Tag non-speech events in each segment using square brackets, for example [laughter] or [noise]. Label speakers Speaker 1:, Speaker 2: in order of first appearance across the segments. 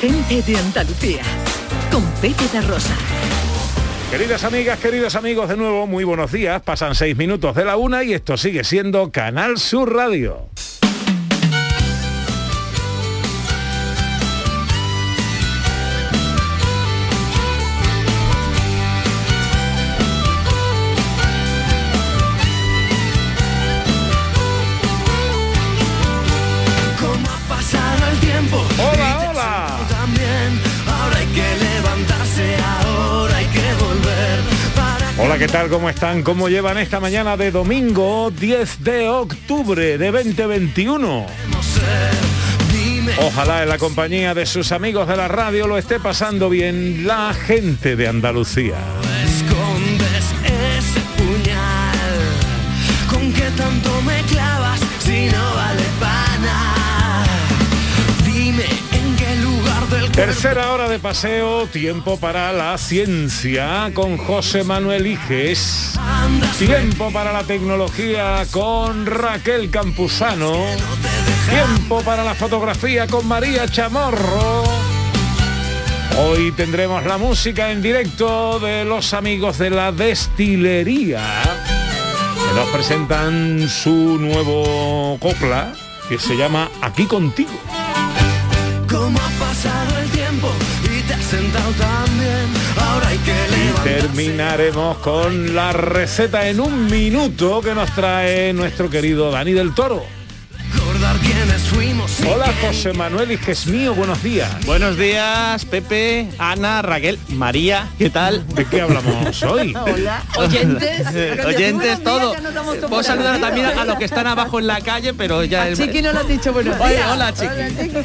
Speaker 1: gente de Andalucía, con Pepe de Rosa.
Speaker 2: Queridas amigas, queridos amigos, de nuevo, muy buenos días. Pasan seis minutos de la una y esto sigue siendo Canal Sur Radio. ¿Qué tal? ¿Cómo están? ¿Cómo llevan esta mañana de domingo 10 de octubre de 2021?
Speaker 3: Dime,
Speaker 2: Ojalá en la compañía de sus amigos de la radio lo esté pasando bien la gente de Andalucía. Tercera hora de paseo, tiempo para la ciencia con José Manuel Iges. Tiempo para la tecnología con Raquel Campuzano. Tiempo para la fotografía con María Chamorro. Hoy tendremos la música en directo de los amigos de la destilería que nos presentan su nuevo copla que se llama Aquí contigo.
Speaker 3: ¿Cómo ha pasado el tiempo y te has sentado también? Ahora hay que
Speaker 2: Y
Speaker 3: levantarse.
Speaker 2: terminaremos con la receta en un minuto que nos trae nuestro querido Dani del Toro.
Speaker 3: Recordar quiénes fuimos. y
Speaker 2: Hola José Manuel Iges mío, buenos días.
Speaker 4: Buenos días, Pepe, Ana, Raquel, María, ¿qué tal?
Speaker 2: ¿De qué hablamos hoy? [laughs]
Speaker 5: Hola. [laughs]
Speaker 4: Oyentes, oyentes, todo.
Speaker 5: por
Speaker 4: saludar también a los que están abajo en la calle, pero ya... el-
Speaker 5: Chiqui no lo has dicho buenos
Speaker 4: Oye,
Speaker 5: días.
Speaker 4: hola, Chiqui.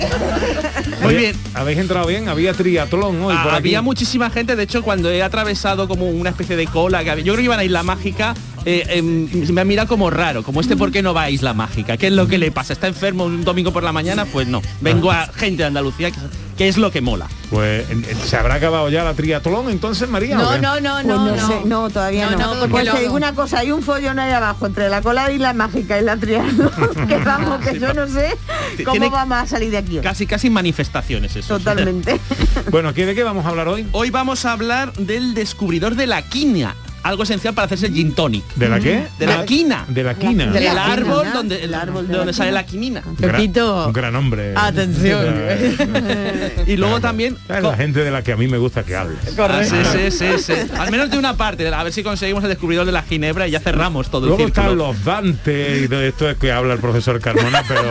Speaker 4: Muy bien.
Speaker 2: ¿Habéis entrado bien? Había triatlón hoy por aquí.
Speaker 4: Había muchísima gente, de hecho, cuando he atravesado como una especie de cola, que había- yo creo que iban a Isla Mágica, eh, em, me han mirado como raro, como este, ¿por qué no va a Isla Mágica? ¿Qué es lo que le pasa? ¿Está enfermo un domingo por la mañana? Pues no, vengo a gente de Andalucía, que, que es lo que mola.
Speaker 2: Pues se habrá acabado ya la triatlón entonces, María. ¿o
Speaker 5: No, no, no,
Speaker 6: Pues
Speaker 5: no,
Speaker 6: no,
Speaker 5: no.
Speaker 6: sé, no, todavía
Speaker 5: No,
Speaker 6: no.
Speaker 5: no, porque
Speaker 6: pues
Speaker 5: lo-
Speaker 6: te digo una cosa, hay un follón ahí abajo entre la cola y la mágica y la triatlón, [laughs] que vamos, que yo no sé cómo vamos a salir de aquí. hoy.
Speaker 4: Casi, casi manifestaciones eso.
Speaker 6: Totalmente.
Speaker 2: Bueno, ¿qué- ¿de qué vamos a hablar hoy?
Speaker 4: Hoy vamos a hablar del descubridor de la quina, algo esencial para hacerse el gin tonic.
Speaker 2: ¿De la qué?
Speaker 4: De la quina.
Speaker 2: De la quina.
Speaker 5: De la quina,
Speaker 4: árbol
Speaker 6: ¿no?
Speaker 4: donde,
Speaker 6: El árbol de
Speaker 4: de donde
Speaker 6: la
Speaker 4: sale la quinina.
Speaker 2: Un gran-
Speaker 5: Pepito.
Speaker 2: Un gran hombre.
Speaker 5: Atención. [laughs]
Speaker 4: Y luego también...
Speaker 2: Es la gente de la que a mí me gusta que hables.
Speaker 4: Ah, sí, sí, sí, sí. Al menos de una parte, a ver si conseguimos el descubridor de la ginebra y ya cerramos todo
Speaker 2: Luego
Speaker 4: el círculo.
Speaker 2: están los Dante y todo esto es que habla el profesor Carmona, pero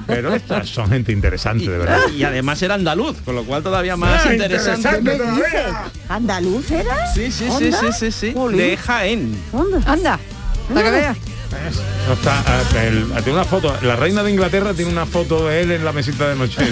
Speaker 2: [laughs] pero estas son gente interesante, de verdad.
Speaker 4: Y además era andaluz, con lo cual todavía más
Speaker 2: Ah,
Speaker 4: interesante.
Speaker 2: interesante todavía.
Speaker 6: ¿Andaluz era?
Speaker 4: Sí, sí, sí, sí, sí, sí.
Speaker 6: Jolín.
Speaker 4: De Jaén.
Speaker 6: ¿Onda?
Speaker 5: Anda, para que veas.
Speaker 2: No está, ah, el- tiene una foto, la reina de Inglaterra tiene una foto de él en la mesita de noche. [laughs]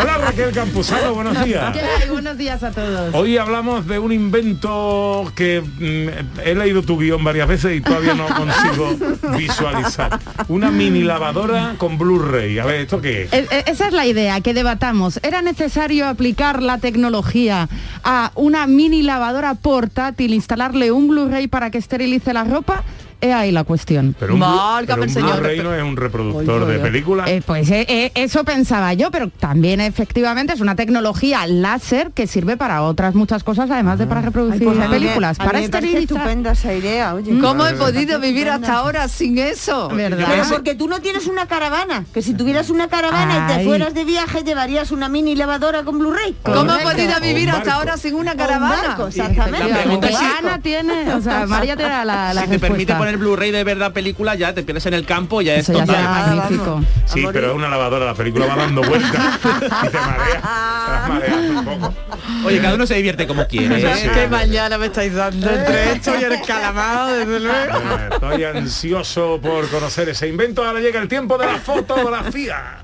Speaker 2: Hola Raquel Campuzano, buenos días.
Speaker 5: ¿Qué hay? Buenos días a todos.
Speaker 2: Hoy hablamos de un invento que mm, he leído tu guion varias veces y todavía no consigo [laughs] visualizar. Una mini lavadora con Blu-ray. A ver, ¿esto qué es?
Speaker 7: E- e- Esa es la idea, que debatamos. ¿Era necesario aplicar la tecnología a una mini lavadora portátil, instalarle un Blu-ray para que esterilice la ropa? He ahí la cuestión.
Speaker 2: Pero un, Blu-
Speaker 5: Válgame
Speaker 2: pero un
Speaker 5: el señor.
Speaker 2: Blu-ray no es un reproductor de películas.
Speaker 7: Eh, pues eh, eh, eso pensaba yo, pero también efectivamente es una tecnología láser que sirve para otras muchas cosas, además de para reproducir
Speaker 6: Pues a mí me-
Speaker 7: películas,
Speaker 6: a mí
Speaker 7: para
Speaker 6: me parece
Speaker 7: esterilizar.
Speaker 6: estupenda esa idea, oye.
Speaker 5: ¿Cómo he podido vivir hasta ahora sin eso?
Speaker 7: ¿Verdad?
Speaker 6: Pero porque tú no tienes una caravana, que si tuvieras una caravana y te
Speaker 7: Ay.
Speaker 6: fueras de viaje llevarías una mini lavadora con Blu-ray.
Speaker 5: ¿Cómo he podido vivir hasta ahora sin una caravana?
Speaker 6: barco, exactamente.
Speaker 4: La pregunta es
Speaker 7: Ana tiene, o sea, [laughs] María tiene la, la
Speaker 4: si te
Speaker 7: respuesta.
Speaker 4: permite poner Blu-ray de verdad película, ya te pierdes en el campo, ya es
Speaker 7: Eso ya
Speaker 4: total.
Speaker 7: será
Speaker 6: Nada,
Speaker 7: magnífico.
Speaker 2: Sí, pero es una lavadora, la película va dando vueltas [laughs] y te marea. Te mareas un poco.
Speaker 4: Oye, cada uno se divierte como quiere. ¿eh?
Speaker 2: Sí.
Speaker 5: Qué mañana me estáis dando entre esto y el calamado, desde luego.
Speaker 2: Estoy ansioso por conocer ese invento. Ahora llega el tiempo de la fotografía.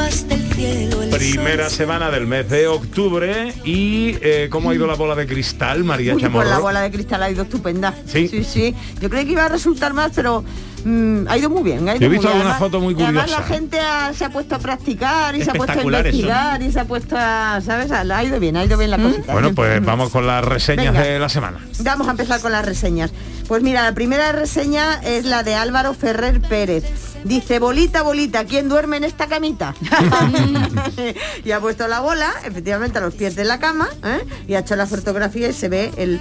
Speaker 8: Del cielo el
Speaker 2: Primera
Speaker 8: sol
Speaker 2: semana del mes de octubre y eh, ¿cómo ha ido la bola de cristal, María
Speaker 6: Uy,
Speaker 2: Chamorro?
Speaker 6: pues la bola de cristal ha ido estupenda.
Speaker 2: ¿Sí?
Speaker 6: sí, sí. Yo creí que iba a resultar más, pero mm, ha ido muy bien. Ha ido
Speaker 2: Yo he visto
Speaker 6: bien.
Speaker 2: alguna
Speaker 6: Además-
Speaker 2: foto muy
Speaker 6: y Además
Speaker 2: curiosa.
Speaker 6: la gente ha- se ha puesto a practicar y se ha puesto a
Speaker 4: eso.
Speaker 6: investigar y se ha puesto a, ¿sabes? Ha ha ido bien, ha ido bien la cosita.
Speaker 2: Bueno, pues vamos con las reseñas
Speaker 6: Venga.
Speaker 2: de la semana.
Speaker 6: Vamos a empezar con las reseñas. Pues mira, la primera reseña es la de Álvaro Ferrer Pérez. Dice, bolita, bolita, ¿quién duerme en esta camita? [laughs] [laughs] y ha puesto la bola, efectivamente, a los pies de la cama, ¿eh? y ha hecho la fotografía y se ve el...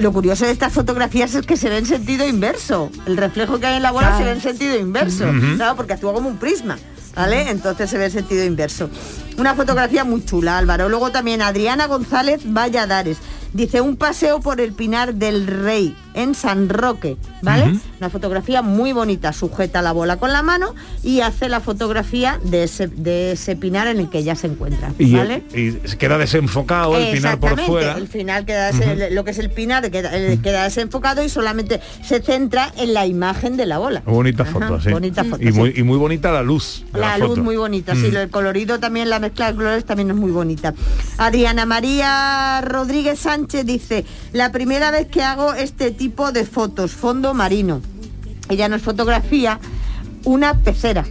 Speaker 6: Lo curioso de estas fotografías es que se ve en sentido inverso. El reflejo que hay en la bola se ve en sentido inverso, claro, porque actúa como un prisma. ¿Vale? Entonces se ve en sentido inverso. Una fotografía muy chula, Álvaro. Luego también Adriana González Valladares. Dice un paseo por el Pinar del Rey en San Roque, ¿vale? Una fotografía muy bonita, sujeta la bola con la mano y hace la fotografía de ese, de ese pinar en el que ella se encuentra,
Speaker 2: Y,
Speaker 6: ¿vale?
Speaker 2: y queda desenfocado el pinar por fuera.
Speaker 6: El final queda lo que es el pinar queda, eh, queda desenfocado y solamente se centra en la imagen de la bola.
Speaker 2: Bonita
Speaker 6: Ajá,
Speaker 2: foto, sí.
Speaker 6: bonita foto,
Speaker 2: y,
Speaker 6: sí.
Speaker 2: muy, y muy bonita la luz.
Speaker 6: La,
Speaker 2: la
Speaker 6: luz
Speaker 2: foto.
Speaker 6: muy bonita, sí,
Speaker 2: Mm.
Speaker 6: el colorido también, la mezcla de colores también es muy bonita. Adriana María Rodríguez Sánchez dice, la primera vez que hago este tipo de fotos, fondo marino. Ella nos fotografía una pecera.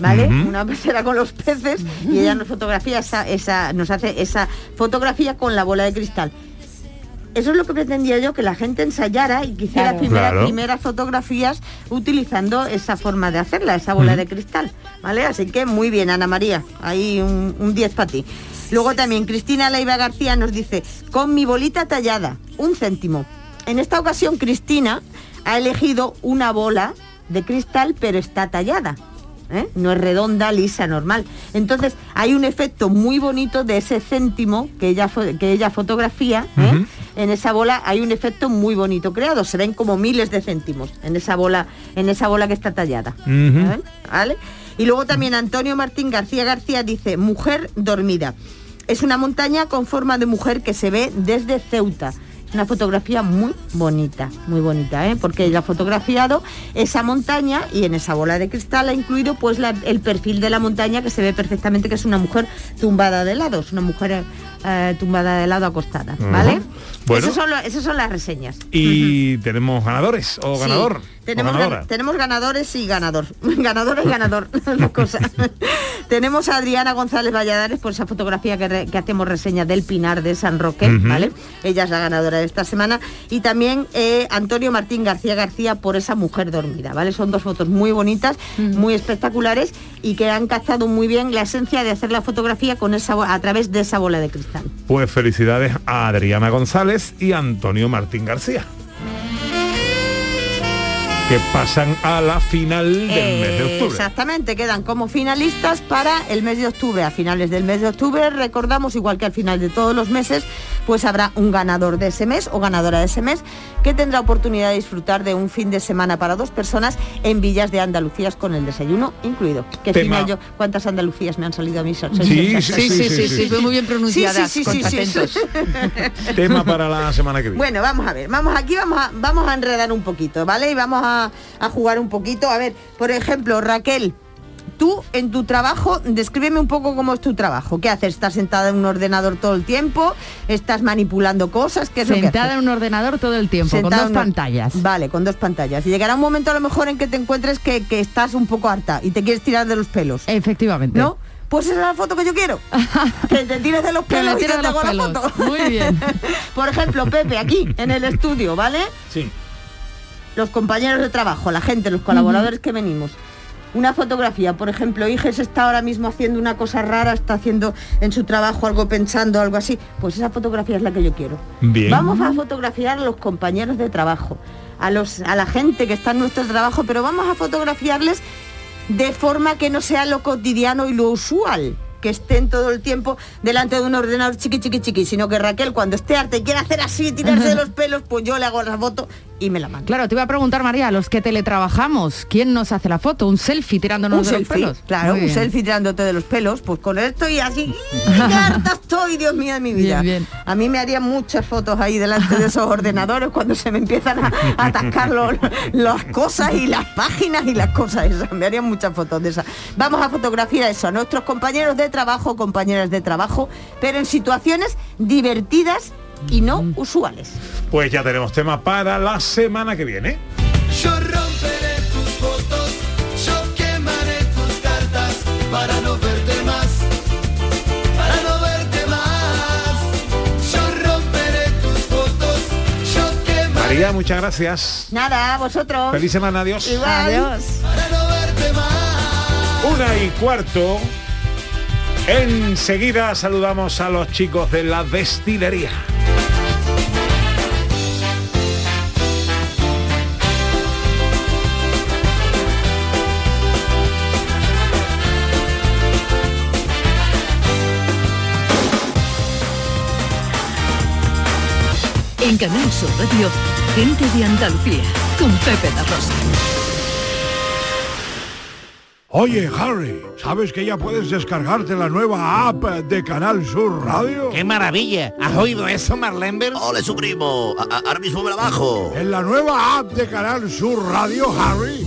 Speaker 6: ¿Vale? Una pecera con los peces y ella nos fotografía esa, esa, nos hace esa fotografía con la bola de cristal. Eso es lo que pretendía yo, que la gente ensayara y que hiciera
Speaker 5: Claro.
Speaker 6: primeras,
Speaker 2: Claro.
Speaker 6: primeras fotografías utilizando esa forma de hacerla, esa bola de cristal. ¿Vale? Así que muy bien, Ana María. Ahí un un 10 para ti. Luego también Cristina Leiva García nos dice, con mi bolita tallada, un céntimo. En esta ocasión Cristina ha elegido una bola de cristal, pero está tallada. ¿eh? No es redonda, lisa, normal. Entonces hay un efecto muy bonito de ese céntimo que ella, que ella fotografía. ¿eh? En esa bola hay un efecto muy bonito creado. Se ven como miles de céntimos en esa bola, en esa bola que está tallada. ¿Vale? Y luego también Antonio Martín García García dice, mujer dormida. Es una montaña con forma de mujer que se ve desde Ceuta. Una fotografía muy bonita, muy bonita, ¿eh? porque ella ha fotografiado esa montaña y en esa bola de cristal ha incluido pues el perfil de la montaña que se ve perfectamente que es una mujer tumbada de lado, es una mujer eh, tumbada de lado acostada, ¿vale?
Speaker 2: Bueno.
Speaker 6: Esas son, lo- esas son las reseñas.
Speaker 2: Y tenemos ganadores o
Speaker 6: Sí,
Speaker 2: ganador.
Speaker 6: Tenemos, gan- ganadores y ganador. [laughs] ganador y ganador. [laughs] las dos cosas. [laughs] tenemos a Adriana González Valladares por esa fotografía que, re- que hacemos reseña del Pinar de San Roque. ¿vale? Ella es la ganadora de esta semana. Y también eh, Antonio Martín García García por esa mujer dormida, ¿vale? Son dos fotos muy bonitas, muy espectaculares y que han captado muy bien la esencia de hacer la fotografía con esa a través de esa bola de cristal.
Speaker 2: Pues felicidades a Adriana González y Antonio Martín García. Que pasan a la final del mes de octubre.
Speaker 6: Exactamente, quedan como finalistas para el mes de octubre. A finales del mes de octubre, recordamos, igual que al final de todos los meses, pues habrá un ganador de ese mes o ganadora de ese mes que tendrá oportunidad de disfrutar de un fin de semana para dos personas en Villas de Andalucías con el desayuno incluido. Que
Speaker 2: Tema-
Speaker 6: fina yo, ¿cuántas Andalucías me han salido a mí?
Speaker 2: Sí,
Speaker 6: son-
Speaker 2: sí, sí, sí, sí.
Speaker 5: fue muy bien pronunciada,
Speaker 6: Sí, sí, sí,
Speaker 5: con
Speaker 6: sí, sí.
Speaker 2: Tema para la semana que viene.
Speaker 6: Bueno, vamos a ver, vamos aquí, vamos a, vamos a enredar un poquito, ¿vale? Y vamos a, a jugar un poquito. A ver, por ejemplo, Raquel, tú en tu trabajo, descríbeme un poco cómo es tu trabajo. ¿Qué haces? ¿Estás sentada en un ordenador todo el tiempo? ¿Estás manipulando cosas? ¿Qué es lo que
Speaker 5: Sentada
Speaker 6: haces?
Speaker 5: en un ordenador todo el tiempo,
Speaker 6: Sentada
Speaker 5: con dos pantallas.
Speaker 6: Vale, con dos pantallas. Y llegará un momento a lo mejor en que te encuentres que, que estás un poco harta y te quieres tirar de los pelos.
Speaker 5: Efectivamente.
Speaker 6: ¿No? Pues esa es la foto que yo quiero. [laughs] que te tires de los pelos y te hago la foto.
Speaker 5: Muy bien. [laughs]
Speaker 6: Por ejemplo, Pepe, aquí, en el estudio, ¿vale?
Speaker 2: Sí.
Speaker 6: Los compañeros de trabajo, la gente, los colaboradores que venimos. Una fotografía, por ejemplo, Iges está ahora mismo haciendo una cosa rara, está haciendo en su trabajo algo pensando, algo así. Pues esa fotografía es la que yo quiero.
Speaker 2: Bien.
Speaker 6: Vamos a fotografiar a los compañeros de trabajo, a, los, a la gente que está en nuestro trabajo, pero vamos a fotografiarles de forma que no sea lo cotidiano y lo usual que estén todo el tiempo delante de un ordenador chiqui chiqui chiqui, sino que Raquel cuando esté harta y quiera hacer así, tirarse de los pelos, pues yo le hago la foto y me la mando.
Speaker 5: Claro, te iba a preguntar, María, los que teletrabajamos, ¿quién nos hace la foto? ¿Un selfie tirándonos
Speaker 6: un
Speaker 5: de
Speaker 6: selfie,
Speaker 5: los pelos?
Speaker 6: claro, un selfie tirándote de los pelos, pues con esto y así, [laughs] ¡qué harta estoy, Dios mío de mi vida!
Speaker 5: Bien, bien.
Speaker 6: A mí me harían muchas fotos ahí delante de esos [laughs] ordenadores cuando se me empiezan a, a atascar los- las cosas y las páginas y las cosas esas, me harían muchas fotos de esas. Vamos a fotografiar eso, a nuestros compañeros de trabajo, compañeras de trabajo, pero en situaciones divertidas y no usuales.
Speaker 2: Pues ya tenemos tema para la semana que viene.
Speaker 9: Yo romperé tus fotos, yo quemaré tus cartas para no verte más, para no verte más. Yo romperé tus fotos, yo quemaré
Speaker 2: María, muchas gracias.
Speaker 6: Nada, vosotros.
Speaker 2: Feliz semana, adiós.
Speaker 6: Igual.
Speaker 5: Adiós.
Speaker 9: para no verte más.
Speaker 2: y cuarto. Enseguida saludamos a los chicos de la destilería.
Speaker 1: En Canal Sur Radio, gente de Andalucía, con Pepe la Rosa.
Speaker 10: Oye, Harry, ¿sabes que ya puedes descargarte la nueva app de Canal Sur Radio?
Speaker 11: ¡Qué maravilla! ¿Has oído eso, Marlenber?
Speaker 12: ¡Ole, su primo! A- a- Ahora mismo me la bajo.
Speaker 10: En la nueva app de Canal Sur Radio, Harry,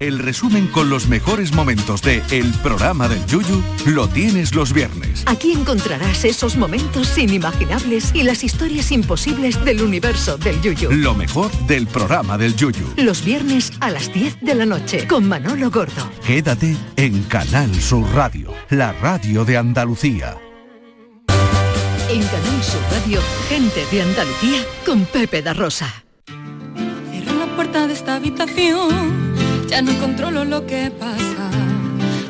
Speaker 13: El resumen con los mejores momentos de El programa del Yuyu lo tienes los viernes.
Speaker 1: Aquí encontrarás esos momentos inimaginables y las historias imposibles del universo del Yuyu.
Speaker 13: Lo mejor del programa del Yuyu.
Speaker 1: Los viernes a las 10 de la noche con Manolo Gordo.
Speaker 13: Quédate en Canal Sur Radio, la radio de Andalucía.
Speaker 1: En Canal Sur Radio, gente de Andalucía con Pepe da Rosa.
Speaker 14: Cierro la puerta de esta habitación, ya no controlo lo que pasa.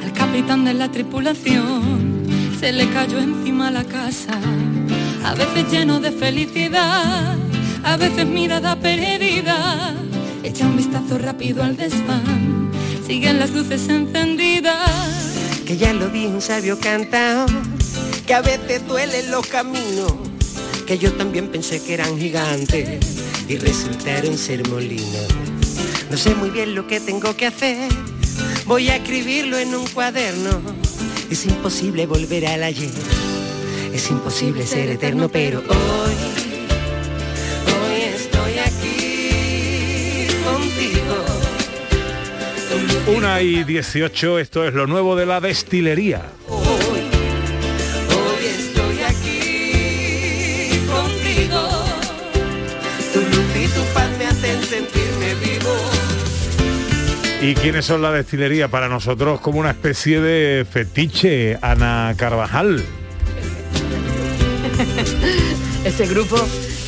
Speaker 14: Al capitán de la tripulación se le cayó encima la casa. A veces lleno de felicidad, a veces mirada perdida. Echa un vistazo rápido al desván, siguen las luces encendidas.
Speaker 15: que ya lo dijo un sabio cantao, que a veces duelen los caminos, que yo también pensé que eran gigantes y resultaron ser molinos. No sé muy bien lo que tengo que hacer, voy a escribirlo en un cuaderno. Es imposible volver al ayer, es imposible ser eterno, pero hoy, hoy estoy aquí contigo.
Speaker 2: Una y 18, esto es lo nuevo de la destilería.
Speaker 15: ¿Y
Speaker 2: quiénes son la destilería? Para nosotros como una especie de fetiche, Ana Carvajal. [laughs]
Speaker 5: Ese grupo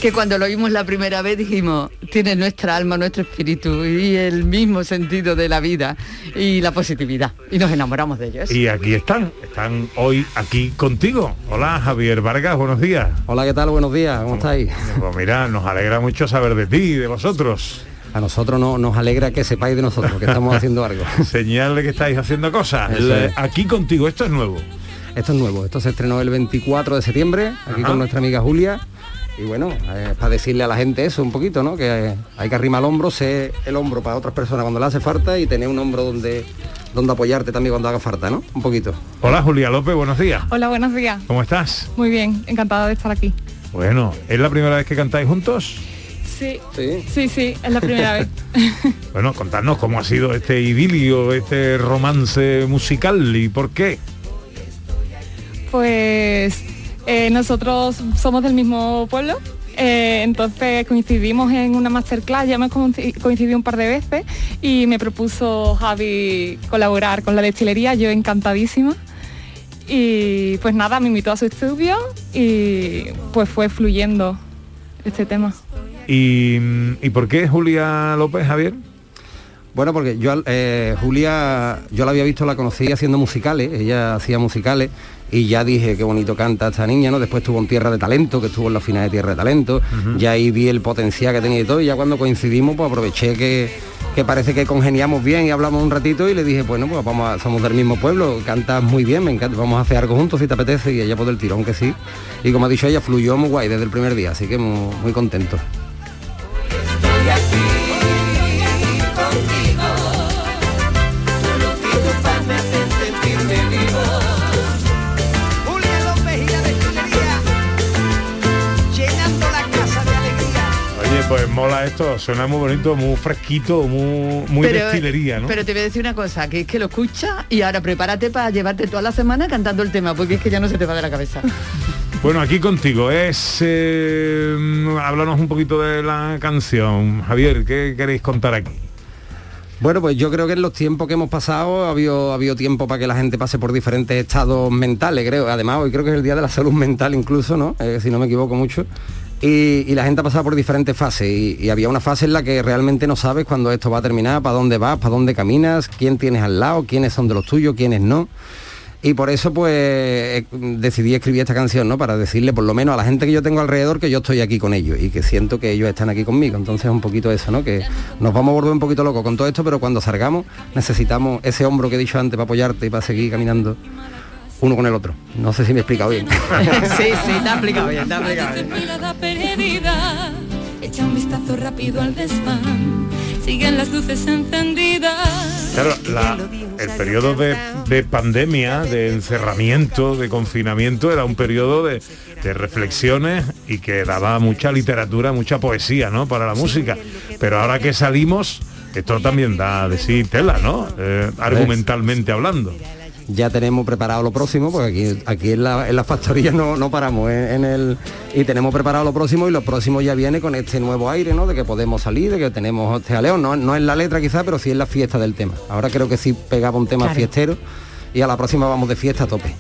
Speaker 5: que cuando lo vimos la primera vez dijimos, tiene nuestra alma, nuestro espíritu y el mismo sentido de la vida y la positividad. Y nos enamoramos de ellos.
Speaker 2: Y aquí están, están hoy aquí contigo. Hola Javier Vargas, buenos días.
Speaker 16: Hola, ¿qué tal? Buenos días, ¿cómo estáis?
Speaker 2: Pues mira, nos alegra mucho saber de ti, de vosotros.
Speaker 16: A nosotros no, nos alegra que sepáis de nosotros, que estamos haciendo algo. [laughs]
Speaker 2: Señal de que estáis haciendo cosas.
Speaker 16: Es.
Speaker 2: Aquí contigo, esto es nuevo.
Speaker 16: Esto es nuevo, esto se estrenó el 24 de septiembre, aquí
Speaker 2: Ajá.
Speaker 16: con nuestra amiga Julia. Y bueno, eh, para decirle a la gente eso un poquito, ¿no? Que eh, hay que arrimar el hombro, ser el hombro para otras personas cuando le hace falta y tener un hombro donde, donde apoyarte también cuando haga falta, ¿no? Un poquito.
Speaker 2: Hola Julia López, buenos días.
Speaker 14: Hola, buenos días.
Speaker 2: ¿Cómo estás?
Speaker 14: Muy bien, encantada de estar aquí.
Speaker 2: Bueno, ¿es la primera vez que cantáis juntos?
Speaker 14: Sí,
Speaker 16: sí,
Speaker 14: sí, sí, es la primera vez. [laughs]
Speaker 2: Bueno, contadnos cómo ha sido este idilio, este romance musical y por qué.
Speaker 14: Pues eh, nosotros somos del mismo pueblo, eh, entonces coincidimos en una masterclass, ya hemos coinci- coincidido un par de veces y me propuso Javi colaborar con la destilería, yo encantadísima. Y pues nada, me invitó a su estudio y pues fue fluyendo este tema.
Speaker 2: ¿Y, ¿Y por qué Julia López, Javier?
Speaker 16: Bueno, porque yo, eh, Julia, yo la había visto, la conocí haciendo musicales, ella hacía musicales y ya dije qué bonito canta esta niña, ¿no? Después estuvo en Tierra de Talento, que estuvo en la final de Tierra de Talento, ya ahí vi el potencial que tenía y todo, y ya cuando coincidimos, pues aproveché que, que parece que congeniamos bien y hablamos un ratito y le dije, bueno, pues vamos a, somos del mismo pueblo, cantas muy bien, me encanta, vamos a hacer algo juntos si te apetece, y ella por el tirón que sí. Y como ha dicho ella, fluyó muy guay desde el primer día, así que muy, muy contento.
Speaker 2: Pues mola esto, suena muy bonito, muy fresquito, muy, muy
Speaker 5: Pero-
Speaker 2: destilería, ¿no?
Speaker 5: Pero te voy a decir una cosa, que es que lo escuchas y ahora prepárate para llevarte toda la semana cantando el tema, porque es que ya no se te va de la cabeza. [laughs]
Speaker 2: Bueno, aquí contigo es... eh, háblanos un poquito de la canción. Javier, ¿qué queréis contar aquí?
Speaker 16: Bueno, pues yo creo que en los tiempos que hemos pasado ha habido, ha habido tiempo para que la gente pase por diferentes estados mentales, creo. Además, hoy creo que es el Día de la Salud Mental incluso, ¿no? Eh, si no me equivoco mucho. Y, la gente ha pasado por diferentes fases y, y había una fase en la que realmente no sabes cuándo esto va a terminar, para dónde vas, para dónde caminas, quién tienes al lado, quiénes son de los tuyos, quiénes no. Y por eso pues eh, decidí escribir esta canción, ¿no? Para decirle por lo menos a la gente que yo tengo alrededor que yo estoy aquí con ellos y que siento que ellos están aquí conmigo. Entonces un poquito eso, ¿no? Que nos vamos a volver un poquito locos con todo esto, pero cuando salgamos necesitamos ese hombro que he dicho antes para apoyarte y para seguir caminando uno con el otro. No sé si me he explicado bien. [laughs]
Speaker 5: sí, sí, te ha explicado bien, te ha explicado bien.
Speaker 14: echa un vistazo rápido al desván, siguen las luces encendidas.
Speaker 2: Claro, la- el periodo de, de pandemia, de encerramiento, de confinamiento, era un periodo de, de reflexiones y que daba mucha literatura, mucha poesía, ¿no? Para la música. Pero ahora que salimos, esto también da de sí tela, ¿no? Eh, argumentalmente hablando.
Speaker 16: Ya tenemos preparado lo próximo, porque aquí, aquí en, la, en la factoría no, no paramos en, en el y tenemos preparado lo próximo y lo próximo ya viene con este nuevo aire, ¿no? De que podemos salir, de que tenemos este jaleo, no, no en la letra quizá, pero sí en la fiesta del tema. Ahora creo que sí pegaba un tema
Speaker 5: Claro.
Speaker 16: fiestero y a la próxima vamos de fiesta a tope.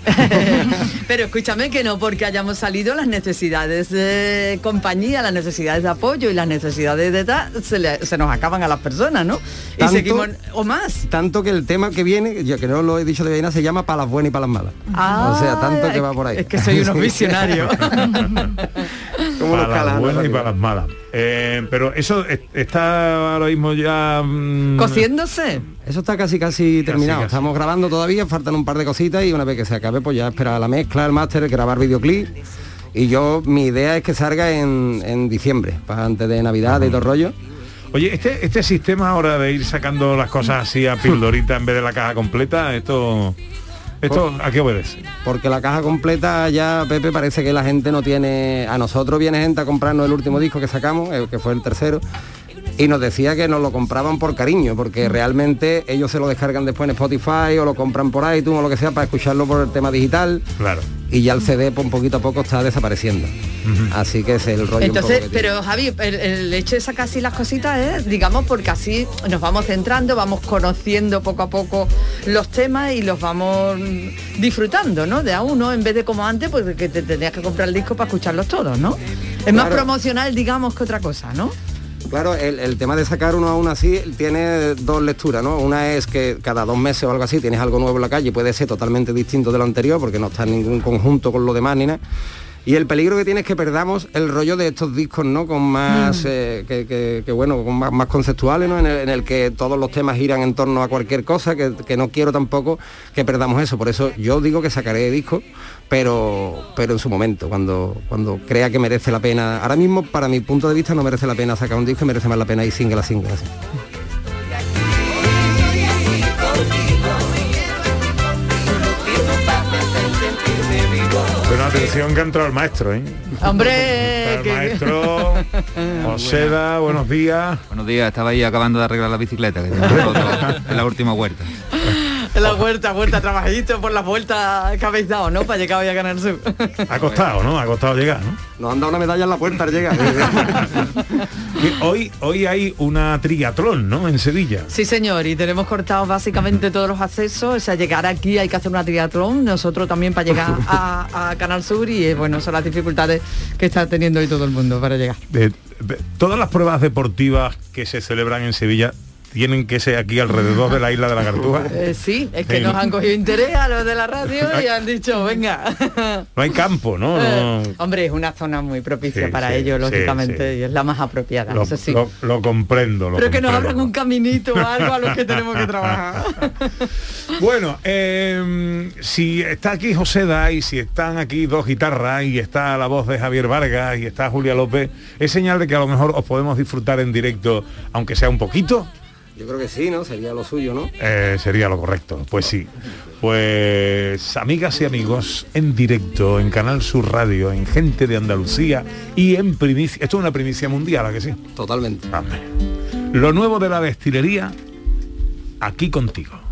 Speaker 16: [laughs]
Speaker 5: Pero escúchame que no porque hayamos salido las necesidades de compañía, las necesidades de apoyo y las necesidades de tal, se, le- se nos acaban a las personas, ¿no? Y
Speaker 16: Tanto-
Speaker 5: seguimos, o más.
Speaker 16: Tanto que el tema que viene, yo que no lo he dicho de vaina, se llama para las buenas y para las malas.
Speaker 5: Ah,
Speaker 16: o sea, tanto que va por ahí.
Speaker 5: Es que soy unos [laughs] visionarios. [laughs]
Speaker 16: Como los
Speaker 2: para las buenas y para las malas. Eh, pero eso es- está ahora mismo ya... mm,
Speaker 5: Cociéndose.
Speaker 16: Eso está casi casi terminado.
Speaker 2: casi.
Speaker 16: Estamos grabando todavía, faltan un par de cositas y una vez que se acabe, pues ya esperar la mezcla, el máster, grabar videoclip. Y yo, mi idea es que salga en, en diciembre, para antes de Navidad y todo rollo.
Speaker 2: Oye, este, este sistema ahora de ir sacando las cosas así a pildorita en vez de la caja completa, esto, esto ¿a qué obedece?
Speaker 16: Porque la caja completa ya, Pepe, parece que la gente no tiene... A nosotros viene gente a comprarnos el último disco que sacamos, eh, que fue el tercero, y nos decía que nos lo compraban por cariño, porque realmente ellos se lo descargan después en Spotify o lo compran por iTunes o lo que sea para escucharlo por el tema digital.
Speaker 2: Claro.
Speaker 16: Y ya el CD, pues, un poquito a poco está desapareciendo. Así que ese es el rollo.
Speaker 5: Entonces, pero Javi, el, el hecho de sacar así las cositas es, digamos, porque así nos vamos centrando, vamos conociendo poco a poco los temas y los vamos mm, disfrutando, ¿no? De a uno, en vez de como antes, pues que te tenías que comprar el disco para escucharlos todos, ¿no? Es más promocional, digamos, que otra cosa, ¿no?
Speaker 16: Claro, el, tema de sacar uno a uno así tiene dos lecturas, ¿no? Una es que cada dos meses o algo así tienes algo nuevo en la calle puede ser totalmente distinto de lo anterior porque no está en ningún conjunto con lo demás ni nada. Y el peligro que tiene es que perdamos el rollo de estos discos, ¿no? Con más, eh, que, que- que, bueno, con más, más conceptuales, ¿no? En el, en el que todos los temas giran en torno a cualquier cosa, que, que no quiero tampoco que perdamos eso. Por eso yo digo que sacaré discos, pero, pero en su momento, cuando, cuando crea que merece la pena. Ahora mismo, para mi punto de vista, no merece la pena sacar un disco, merece más la pena ir single a single. así.
Speaker 2: Atención que ha entrado el maestro, ¿eh?
Speaker 5: Hombre,
Speaker 2: El
Speaker 5: que-
Speaker 2: maestro [laughs] Joseda, buenos días.
Speaker 17: Buenos días, estaba ahí acabando de arreglar la bicicleta, que [laughs] en la última huerta.
Speaker 5: La vuelta, vuelta, trabajadito por las vueltas que habéis dado, ¿no? Para llegar hoy a ganar sur.
Speaker 2: Ha costado, ¿no? Ha costado llegar, ¿no?
Speaker 16: Nos han dado una medalla en la puerta al llegar. [laughs]
Speaker 2: Hoy, hoy hay una triatlón, ¿no? En Sevilla.
Speaker 5: Sí, señor, y tenemos cortados básicamente todos los accesos, o sea, llegar aquí hay que hacer una triatlón, nosotros también para llegar [laughs] a, a Canal Sur y eh, bueno, son las dificultades que está teniendo hoy todo el mundo para llegar.
Speaker 2: De- de- todas las pruebas deportivas que se celebran en Sevilla tienen que ser aquí alrededor de la isla de la Cartuja. [laughs]
Speaker 5: Eh, sí, es que
Speaker 2: Sí.
Speaker 5: nos han cogido interés a los de la radio [laughs] y han dicho, venga. [laughs]
Speaker 2: No hay campo, ¿no? No-
Speaker 5: Hombre, es una zona muy propicia
Speaker 2: Sí,
Speaker 5: para
Speaker 2: sí,
Speaker 5: ellos,
Speaker 2: sí,
Speaker 5: lógicamente, y es la más apropiada,
Speaker 2: lo,
Speaker 5: eso sí.
Speaker 2: lo- lo comprendo. lo
Speaker 5: Pero que nos abran un caminito o algo a los que tenemos que trabajar.
Speaker 2: Bueno, eh, si está aquí Joseda y si están aquí dos guitarras y está la voz de Javier Vargas y está Julia López, es señal de que a lo mejor os podemos disfrutar en directo, aunque sea un poquito.
Speaker 16: Yo creo que sí, ¿no? Sería lo suyo, ¿no?
Speaker 2: Eh, sería lo correcto, pues sí. Pues amigas y amigos, en directo, en Canal Sur Radio, en Gente de Andalucía y en primicia. Esto es una primicia mundial, ¿a que sí?
Speaker 16: Totalmente.
Speaker 2: Lo nuevo de la destilería, aquí contigo.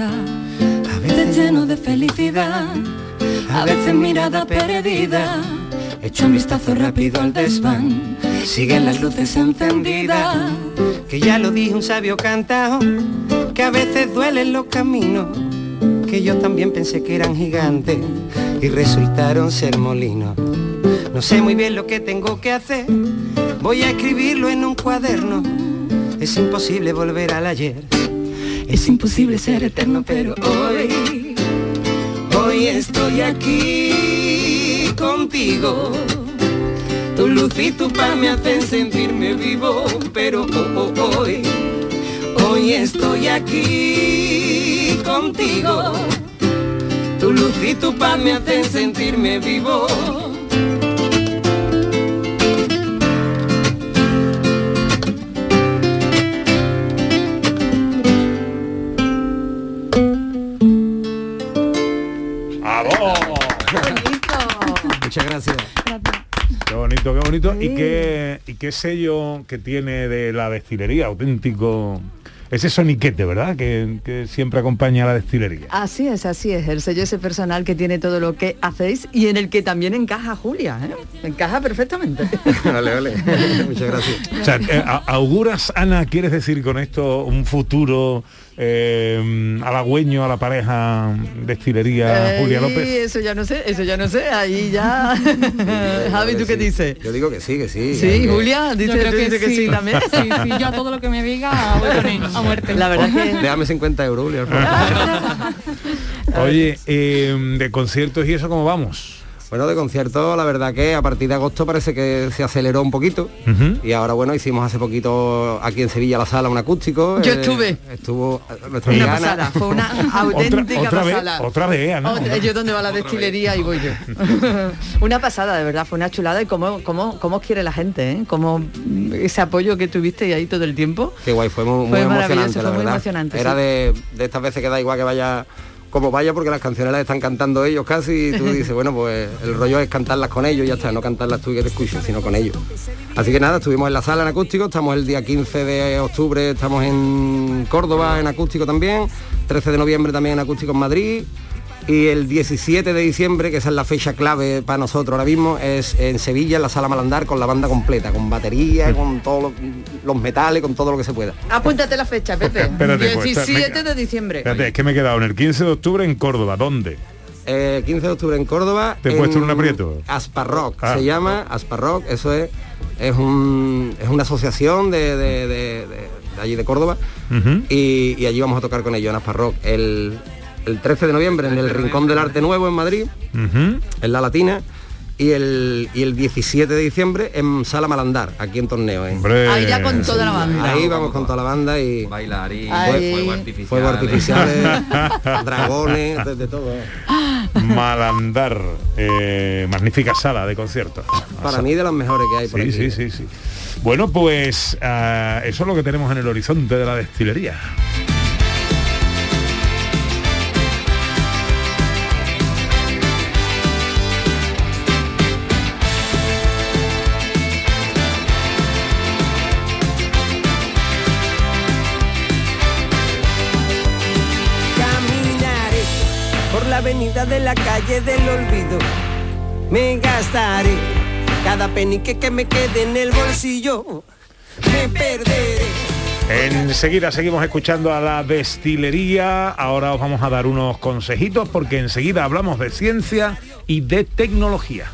Speaker 14: A veces lleno de felicidad, a veces mirada perdida. Echo un vistazo rápido al desván, siguen las luces encendidas.
Speaker 15: Que ya lo dijo un sabio cantao, que a veces duelen los caminos, que yo también pensé que eran gigantes y resultaron ser molinos. No sé muy bien lo que tengo que hacer, voy a escribirlo en un cuaderno. Es imposible volver al ayer,
Speaker 14: Es imposible ser eterno, pero hoy,
Speaker 15: hoy estoy aquí contigo. Tu luz y tu paz me hacen sentirme vivo, pero hoy, hoy estoy aquí contigo. Tu luz y tu paz me hacen sentirme vivo.
Speaker 16: Muchas gracias.
Speaker 2: Qué bonito, qué bonito. ¿Y qué, ¿Y qué sello que tiene de la destilería? Auténtico. Ese soniquete, ¿verdad? Que, que siempre acompaña a la destilería.
Speaker 5: Así es, así es, el sello ese personal que tiene todo lo que hacéis y en el que también encaja Julia, ¿eh? encaja perfectamente. [laughs]
Speaker 16: vale, vale. Muchas gracias.
Speaker 2: O sea, eh, auguras, Ana, ¿quieres decir con esto un futuro eh, halagüeño a la pareja destilería Julia
Speaker 5: Eh,
Speaker 2: López?
Speaker 5: Eso ya no sé, eso ya no sé, ahí ya. [laughs] [laughs] Javi, ¿tú qué dices?
Speaker 16: Yo digo que sí, que sí.
Speaker 5: Sí,
Speaker 16: que-
Speaker 5: Julia, dice,
Speaker 14: Yo creo que
Speaker 5: dices que
Speaker 14: sí.
Speaker 5: sí también.
Speaker 14: Sí, sí, yo a todo lo que me diga [laughs] voy con él, a muerte.
Speaker 5: La verdad que
Speaker 16: Déjame 50 euros, Julia. por favor.
Speaker 2: Oye, eh, de conciertos y eso, ¿cómo vamos?
Speaker 16: Bueno, de concierto, la verdad que a partir de agosto parece que se aceleró un poquito. Y ahora, bueno, hicimos hace poquito aquí en Sevilla la sala un acústico.
Speaker 5: Yo
Speaker 16: eh,
Speaker 5: estuve.
Speaker 16: Estuvo eh, nuestra
Speaker 5: Una
Speaker 16: Ana.
Speaker 5: pasada, fue una [laughs] auténtica
Speaker 2: otra vez,
Speaker 5: pasada.
Speaker 2: otra vez, Ana.
Speaker 5: Otra- yo donde va la destilería y voy yo. [laughs] una pasada, de verdad, fue una chulada y cómo, cómo, cómo os quiere la gente, ¿eh? Cómo ese apoyo que tuviste ahí todo el tiempo.
Speaker 16: Qué guay, fue muy,
Speaker 5: Fue
Speaker 16: muy emocionante,
Speaker 5: fue
Speaker 16: la
Speaker 5: muy
Speaker 16: verdad.
Speaker 5: emocionante,
Speaker 16: Era
Speaker 5: sí.
Speaker 16: de, de estas veces que da igual que vaya como vaya porque las canciones las están cantando ellos casi y tú dices, [laughs] bueno, pues el rollo es cantarlas con ellos y ya está, no cantarlas tú y que te escuchen, sino con ellos. Así que nada, estuvimos en la sala en acústico, estamos el día 15 de octubre, estamos en Córdoba en acústico también, 13 de noviembre también en acústico en Madrid. Y el 17 de diciembre, que esa es la fecha clave para nosotros ahora mismo, es en Sevilla, en la sala Malandar, con la banda completa, con batería, con todos los, los metales, con todo lo que se pueda.
Speaker 5: Apúntate la fecha, Pepe. [laughs]
Speaker 2: Espérate, pues,
Speaker 5: 17
Speaker 2: venga.
Speaker 5: de diciembre.
Speaker 2: Espérate, es que me he quedado en el 15 de octubre en Córdoba. ¿Dónde?
Speaker 16: Eh, 15 de octubre en Córdoba.
Speaker 2: ¿Te he puesto en un aprieto?
Speaker 16: Asparrock
Speaker 2: Ah.
Speaker 16: se llama, Asparrock, eso es, es, un, es una asociación de, de- de- de- de allí de Córdoba y allí vamos a tocar con ellos en Asparrock el, el 13 de noviembre en el Rincón del Arte Nuevo en Madrid, en La Latina. Y el, y el 17 de diciembre en Sala Malandar, aquí en Torneo. ¿eh?
Speaker 5: Ahí ya con toda la banda.
Speaker 16: Ahí vamos con toda la banda y
Speaker 17: Bailar y
Speaker 5: Ahí.
Speaker 17: fuego artificial.
Speaker 16: fuegos artificiales, [laughs] dragones, de, de todo. ¿eh?
Speaker 2: Malandar. eh, magnífica sala de conciertos.
Speaker 16: Para mí de las mejores que hay por
Speaker 2: Sí,
Speaker 16: aquí.
Speaker 2: sí, sí, sí. Bueno, pues ah, eso es lo que tenemos en el horizonte de la destilería.
Speaker 15: La calle del olvido. Me gastaré cada penique que me quede en el bolsillo. Me perderé.
Speaker 2: Enseguida seguimos escuchando a la destilería. Ahora os vamos a dar unos consejitos porque enseguida hablamos de ciencia y de tecnología.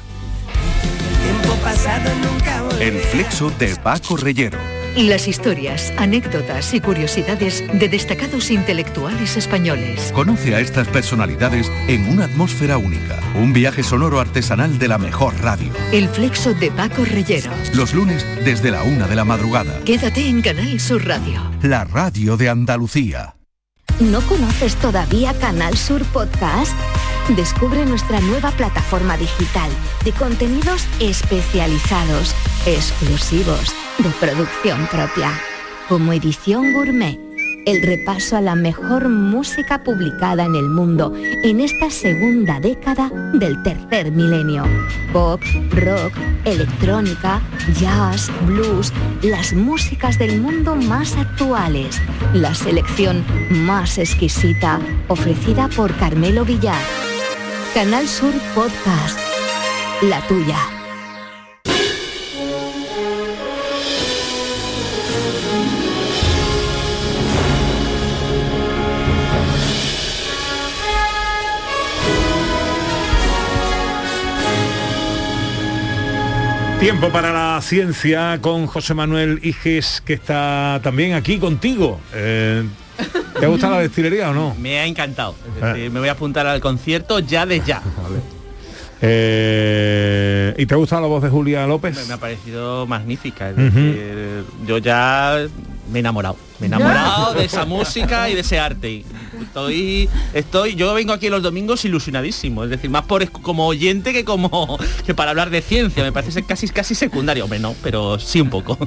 Speaker 15: Tiempo pasado nunca.
Speaker 13: El flexo de Paco Reyero.
Speaker 1: Las historias, anécdotas y curiosidades de destacados intelectuales españoles.
Speaker 13: Conoce a estas personalidades en una atmósfera única. Un viaje sonoro artesanal de la mejor radio.
Speaker 1: El flexo de Paco Reyero.
Speaker 13: Los lunes desde la una de la madrugada.
Speaker 1: Quédate en Canal Sur Radio.
Speaker 13: La radio de Andalucía.
Speaker 8: ¿No conoces todavía Canal Sur Podcast? Descubre nuestra nueva plataforma digital de contenidos especializados, exclusivos, de producción propia, como edición gourmet. El repaso a la mejor música publicada en el mundo en esta segunda década del tercer milenio. Pop, rock, electrónica, jazz, blues, las músicas del mundo más actuales. La selección más exquisita ofrecida por Carmelo Villar. Canal Sur Podcast. La tuya.
Speaker 2: Tiempo para la ciencia con José Manuel Iges, que está también aquí contigo. Eh, ¿Te gusta la [laughs] destilería o no?
Speaker 4: Me ha encantado. Es decir, me voy a apuntar al concierto ya de ya. [laughs]
Speaker 2: Eh, ¿Y te gusta la voz de Julia López?
Speaker 4: Me ha parecido magnífica. es yo ya me he enamorado. Me he enamorado de esa música y de ese arte. Estoy, estoy, yo vengo aquí los domingos ilusionadísimo, es decir, más por como oyente que como que para hablar de ciencia. Me parece ser casi casi secundario, hombre, no, pero sí un poco.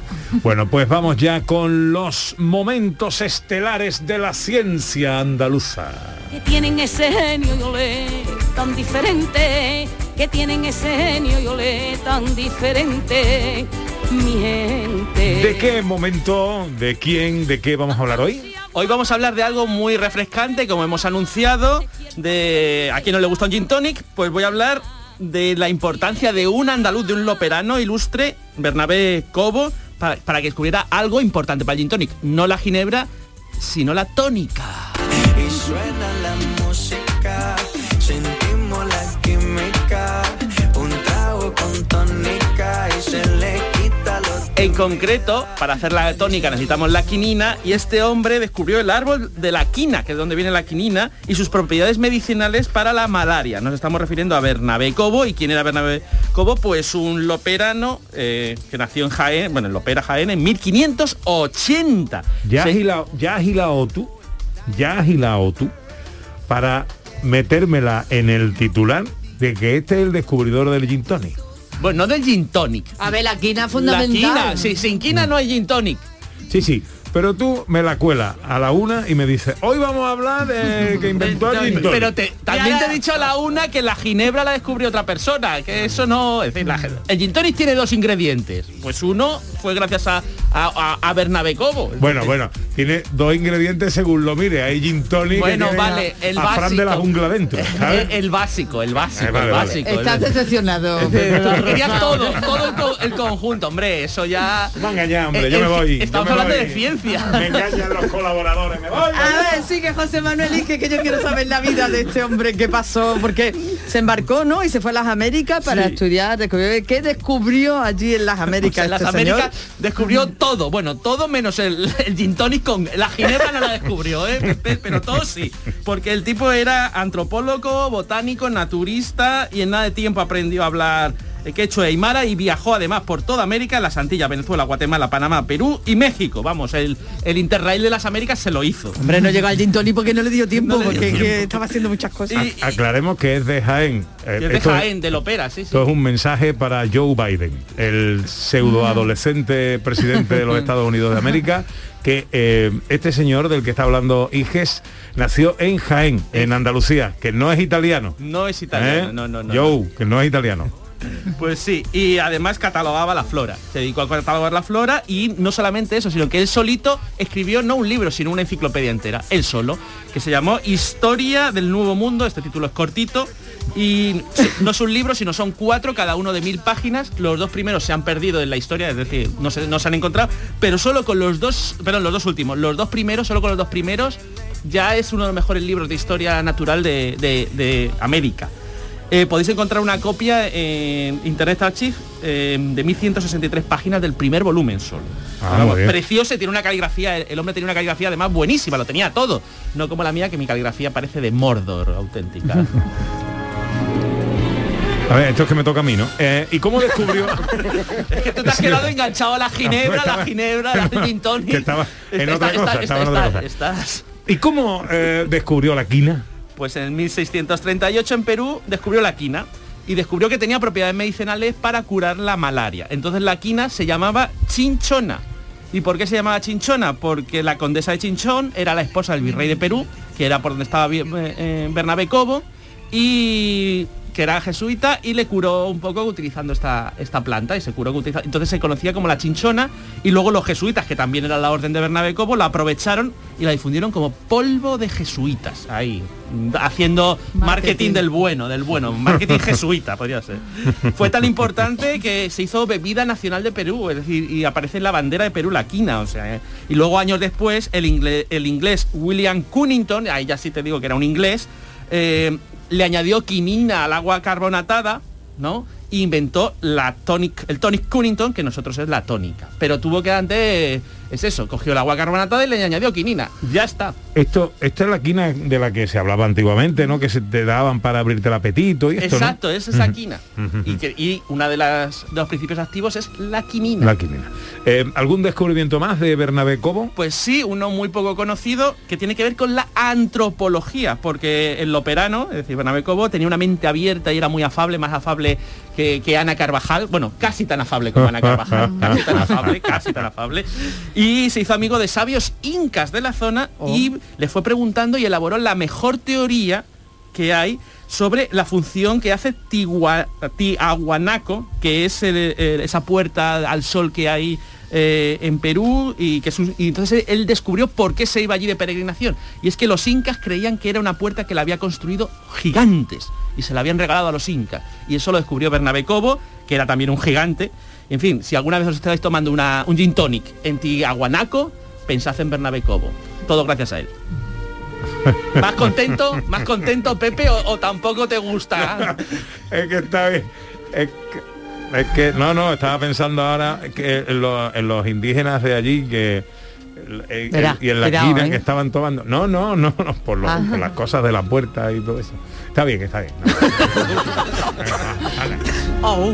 Speaker 2: Bueno, pues vamos ya con los momentos estelares de la ciencia andaluza.
Speaker 18: que tienen ese genio y olé tan diferente, que tienen ese genio y olé tan diferente, mi gente.
Speaker 2: ¿De qué momento, de quién, de qué vamos a hablar hoy?
Speaker 4: Hoy vamos a hablar de algo muy refrescante, como hemos anunciado, de a quien no le gusta un gin tonic, pues voy a hablar de la importancia de un andaluz, de un loperano ilustre, Bernabé Cobo, para, que descubriera algo importante para el gin tonic, no la ginebra, sino la tónica. En concreto, para hacer la tónica necesitamos la quinina y este hombre descubrió el árbol de la quina, que es donde viene la quinina, y sus propiedades medicinales para la malaria. Nos estamos refiriendo a Bernabé Cobo. ¿Y quién era Bernabé Cobo? Pues un loperano eh, que nació en Jaén, bueno, en Lopera Jaén, en 1580.
Speaker 2: Ya has hilado, ya hilado tú, ya has hilado tú para metérmela en el titular de que este es el descubridor del gin tonic.
Speaker 4: Bueno, no del gin tonic.
Speaker 5: A ver, la quina es
Speaker 4: La
Speaker 5: fundamental.
Speaker 4: quina, sí, sin quina no hay gin tonic.
Speaker 2: Sí, sí, pero tú me la cuela a la una y me dices, hoy vamos a hablar de que inventó el gin tonic.
Speaker 4: Pero te- también te he dicho a la una que la ginebra la descubrió otra persona, que eso no... Es decir, la- el gin tonic tiene dos ingredientes. Pues uno fue gracias a, a, a- a Bernabé Cobo.
Speaker 2: Bueno, bueno, tiene dos ingredientes según lo mire. Hay gin tonic
Speaker 4: Bueno,
Speaker 2: que
Speaker 4: vale,
Speaker 2: a,
Speaker 4: el
Speaker 2: a
Speaker 4: básico.
Speaker 2: Fran de la jungla dentro, [laughs] ¿sabes?
Speaker 4: El, el básico, el básico,
Speaker 2: Eh, vale,
Speaker 4: el
Speaker 2: vale.
Speaker 4: básico.
Speaker 5: Estás decepcionado.
Speaker 4: Querías todo, [laughs] todo el, co- el conjunto, hombre, eso ya...
Speaker 2: Me ha engañado, hombre,
Speaker 4: Eh,
Speaker 2: yo me
Speaker 4: eh,
Speaker 2: voy.
Speaker 4: Estamos
Speaker 2: yo me
Speaker 4: hablando
Speaker 2: voy.
Speaker 4: de ciencia.
Speaker 2: Me engañan los colaboradores, me voy.
Speaker 5: A ver, sigue José Manuel y que, yo quiero saber la vida de este hombre, qué pasó, porque se embarcó, ¿no? Y se fue a las Américas para
Speaker 4: Sí.
Speaker 5: estudiar, descubrió- ¿qué descubrió allí en las Américas?
Speaker 4: Pues en las
Speaker 5: este
Speaker 4: Américas
Speaker 5: señor?
Speaker 4: descubrió todo, bueno, todo menos el, el gin tonic con la ginebra no la descubrió, ¿eh? Pe- pero todo sí, porque el tipo era antropólogo, botánico, naturista y en nada de tiempo aprendió a hablar eh, quechua e aymara y viajó además por toda América, las Antillas, Venezuela, Guatemala, Panamá, Perú y México. Vamos, el, el Interrail de las Américas se lo hizo.
Speaker 5: Hombre, no llegó al gin tonic porque no le dio tiempo,
Speaker 4: No le dio
Speaker 5: porque
Speaker 4: tiempo.
Speaker 5: que estaba haciendo muchas cosas.
Speaker 2: Aclaremos que es de Jaén. Eh,
Speaker 4: es de
Speaker 2: esto
Speaker 4: Jaén, de Lopera, sí, sí.
Speaker 2: Esto es un mensaje para Joe Biden, el pseudo adolescente presidente de los [laughs] Estados Unidos de América, que eh, este señor del que está hablando Iges nació en Jaén, en Andalucía, que no es italiano.
Speaker 4: No es italiano,
Speaker 2: ¿eh?
Speaker 4: no, no, no.
Speaker 2: Joe, que no es italiano.
Speaker 4: Pues sí, y además catalogaba la flora. Se dedicó a catalogar la flora y no solamente eso, sino que él solito escribió no un libro, sino una enciclopedia entera, él solo, que se llamó Historia del Nuevo Mundo. Este título es cortito y no es un libro, sino son cuatro, cada uno de mil páginas. Los dos primeros se han perdido en la historia, es decir, no se, no se han encontrado, pero solo con los dos, perdón, los dos últimos, los dos primeros, solo con los dos primeros, ya es uno de los mejores libros de historia natural de, de- de América. Eh, podéis encontrar una copia en Internet Archive eh, de 1163 páginas del primer volumen solo.
Speaker 2: Ah,
Speaker 4: precioso, tiene una caligrafía, el, el hombre tenía una caligrafía además buenísima, lo tenía todo. No como la mía, que mi caligrafía parece de Mordor auténtica. [laughs]
Speaker 2: A ver, esto es que me toca a mí, ¿no? Eh, ¿Y cómo descubrió? [laughs]
Speaker 4: es que tú te has quedado enganchado a la ginebra, la ginebra, la [laughs] gin tonic.
Speaker 2: que estaba en
Speaker 4: Está-
Speaker 2: otra
Speaker 4: está-
Speaker 2: cosa,
Speaker 4: está-
Speaker 2: estaba en otra
Speaker 4: está-
Speaker 2: cosa.
Speaker 4: estás-
Speaker 2: ¿Y cómo eh, descubrió la quina?
Speaker 4: Pues en 1638 en Perú descubrió la quina y descubrió que tenía propiedades medicinales para curar la malaria. Entonces la quina se llamaba chinchona. ¿Y por qué se llamaba chinchona? Porque la condesa de Chinchón era la esposa del virrey de Perú, que era por donde estaba eh, eh, Bernabé Cobo, y que era jesuita y le curó un poco utilizando esta, esta planta y se curó entonces se conocía como la chinchona y luego los jesuitas que también era la orden de Bernabé Cobo la aprovecharon y la difundieron como polvo de jesuitas ahí haciendo marketing, del bueno del bueno marketing [laughs] jesuita podría ser. Fue tan importante que se hizo bebida nacional de Perú es decir y aparece en la bandera de Perú la quina o sea eh. y luego años después el inglés, el inglés William Cunnington ahí ya sí te digo que era un inglés eh, le añadió quinina al agua carbonatada, ¿no? E inventó la tonic, el tonic Cunnington, que nosotros es la tónica. Pero tuvo que antes, es eso, cogió el agua carbonatada y le añadió quinina. Ya está.
Speaker 2: Esto, esta es la quina de la que se hablaba antiguamente, ¿no? Que se te daban para abrirte el apetito y esto, ¿no?
Speaker 4: Exacto, es esa quina. Y, que, y una de, las, de los principios activos es la quinina.
Speaker 2: La quinina. Eh, ¿Algún descubrimiento más de Bernabé Cobo?
Speaker 4: Pues sí, uno muy poco conocido que tiene que ver con la antropología, porque el loperano, es decir, Bernabé Cobo, tenía una mente abierta y era muy afable, más afable que, que Ana Carvajal, bueno, casi tan afable como Ana Carvajal, [laughs] casi tan afable, casi tan afable, y se hizo amigo de sabios incas de la zona y le fue preguntando y elaboró la mejor teoría que hay sobre la función que hace Tiwa- Tiahuanaco, que es el- el- esa puerta al sol que hay eh, en Perú y que es un- y entonces él descubrió por qué se iba allí de peregrinación. Y es que los incas creían que era una puerta que la había construido gigantes y se la habían regalado a los incas. Y eso lo descubrió Bernabé Cobo, que era también un gigante. En fin, si alguna vez os estáis tomando una- un gin tonic en Tiahuanaco, pensad en Bernabé Cobo. Todo gracias a él. [laughs] ¿Más contento? ¿Más contento, Pepe? ¿O, o tampoco te gusta? [laughs]
Speaker 2: Es que está bien. Es que, es que- no, no, estaba pensando ahora que en los indígenas de allí que eh,
Speaker 5: Verá,
Speaker 2: y en la
Speaker 5: cuidado,
Speaker 2: quina
Speaker 5: ¿eh?
Speaker 2: que estaban tomando. No, no, no, no, por, lo- por las cosas de la puerta y todo eso. Está bien, está bien. [laughs]
Speaker 5: Oh.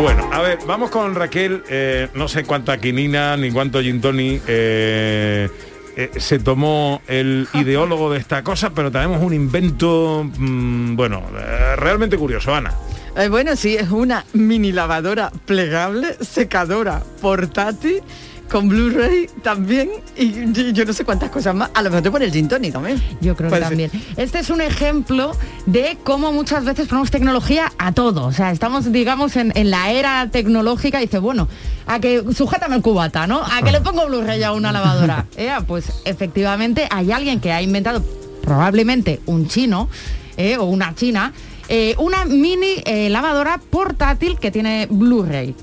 Speaker 2: Bueno, a ver, vamos con Raquel. eh, no sé cuánta quinina ni cuánto gin tonic, eh, eh, se tomó el [laughs] ideólogo de esta cosa, pero tenemos un invento, mm, bueno, eh, realmente curioso, Ana.
Speaker 5: Eh, bueno, sí, es una mini lavadora plegable, secadora portátil, con Blu-ray también, y yo no sé cuántas cosas más. A lo mejor te pone el gin tonic también.
Speaker 7: Yo creo que también. Este es un ejemplo de cómo muchas veces ponemos tecnología a todo. O sea, estamos, digamos, en, en la era tecnológica y dice, bueno, a que sujétame el cubata, ¿no? A que le pongo Blu-ray a una lavadora. [laughs] Eh, pues efectivamente hay alguien que ha inventado, probablemente un chino eh, o una china, eh, una mini eh, lavadora portátil que tiene Blu-ray.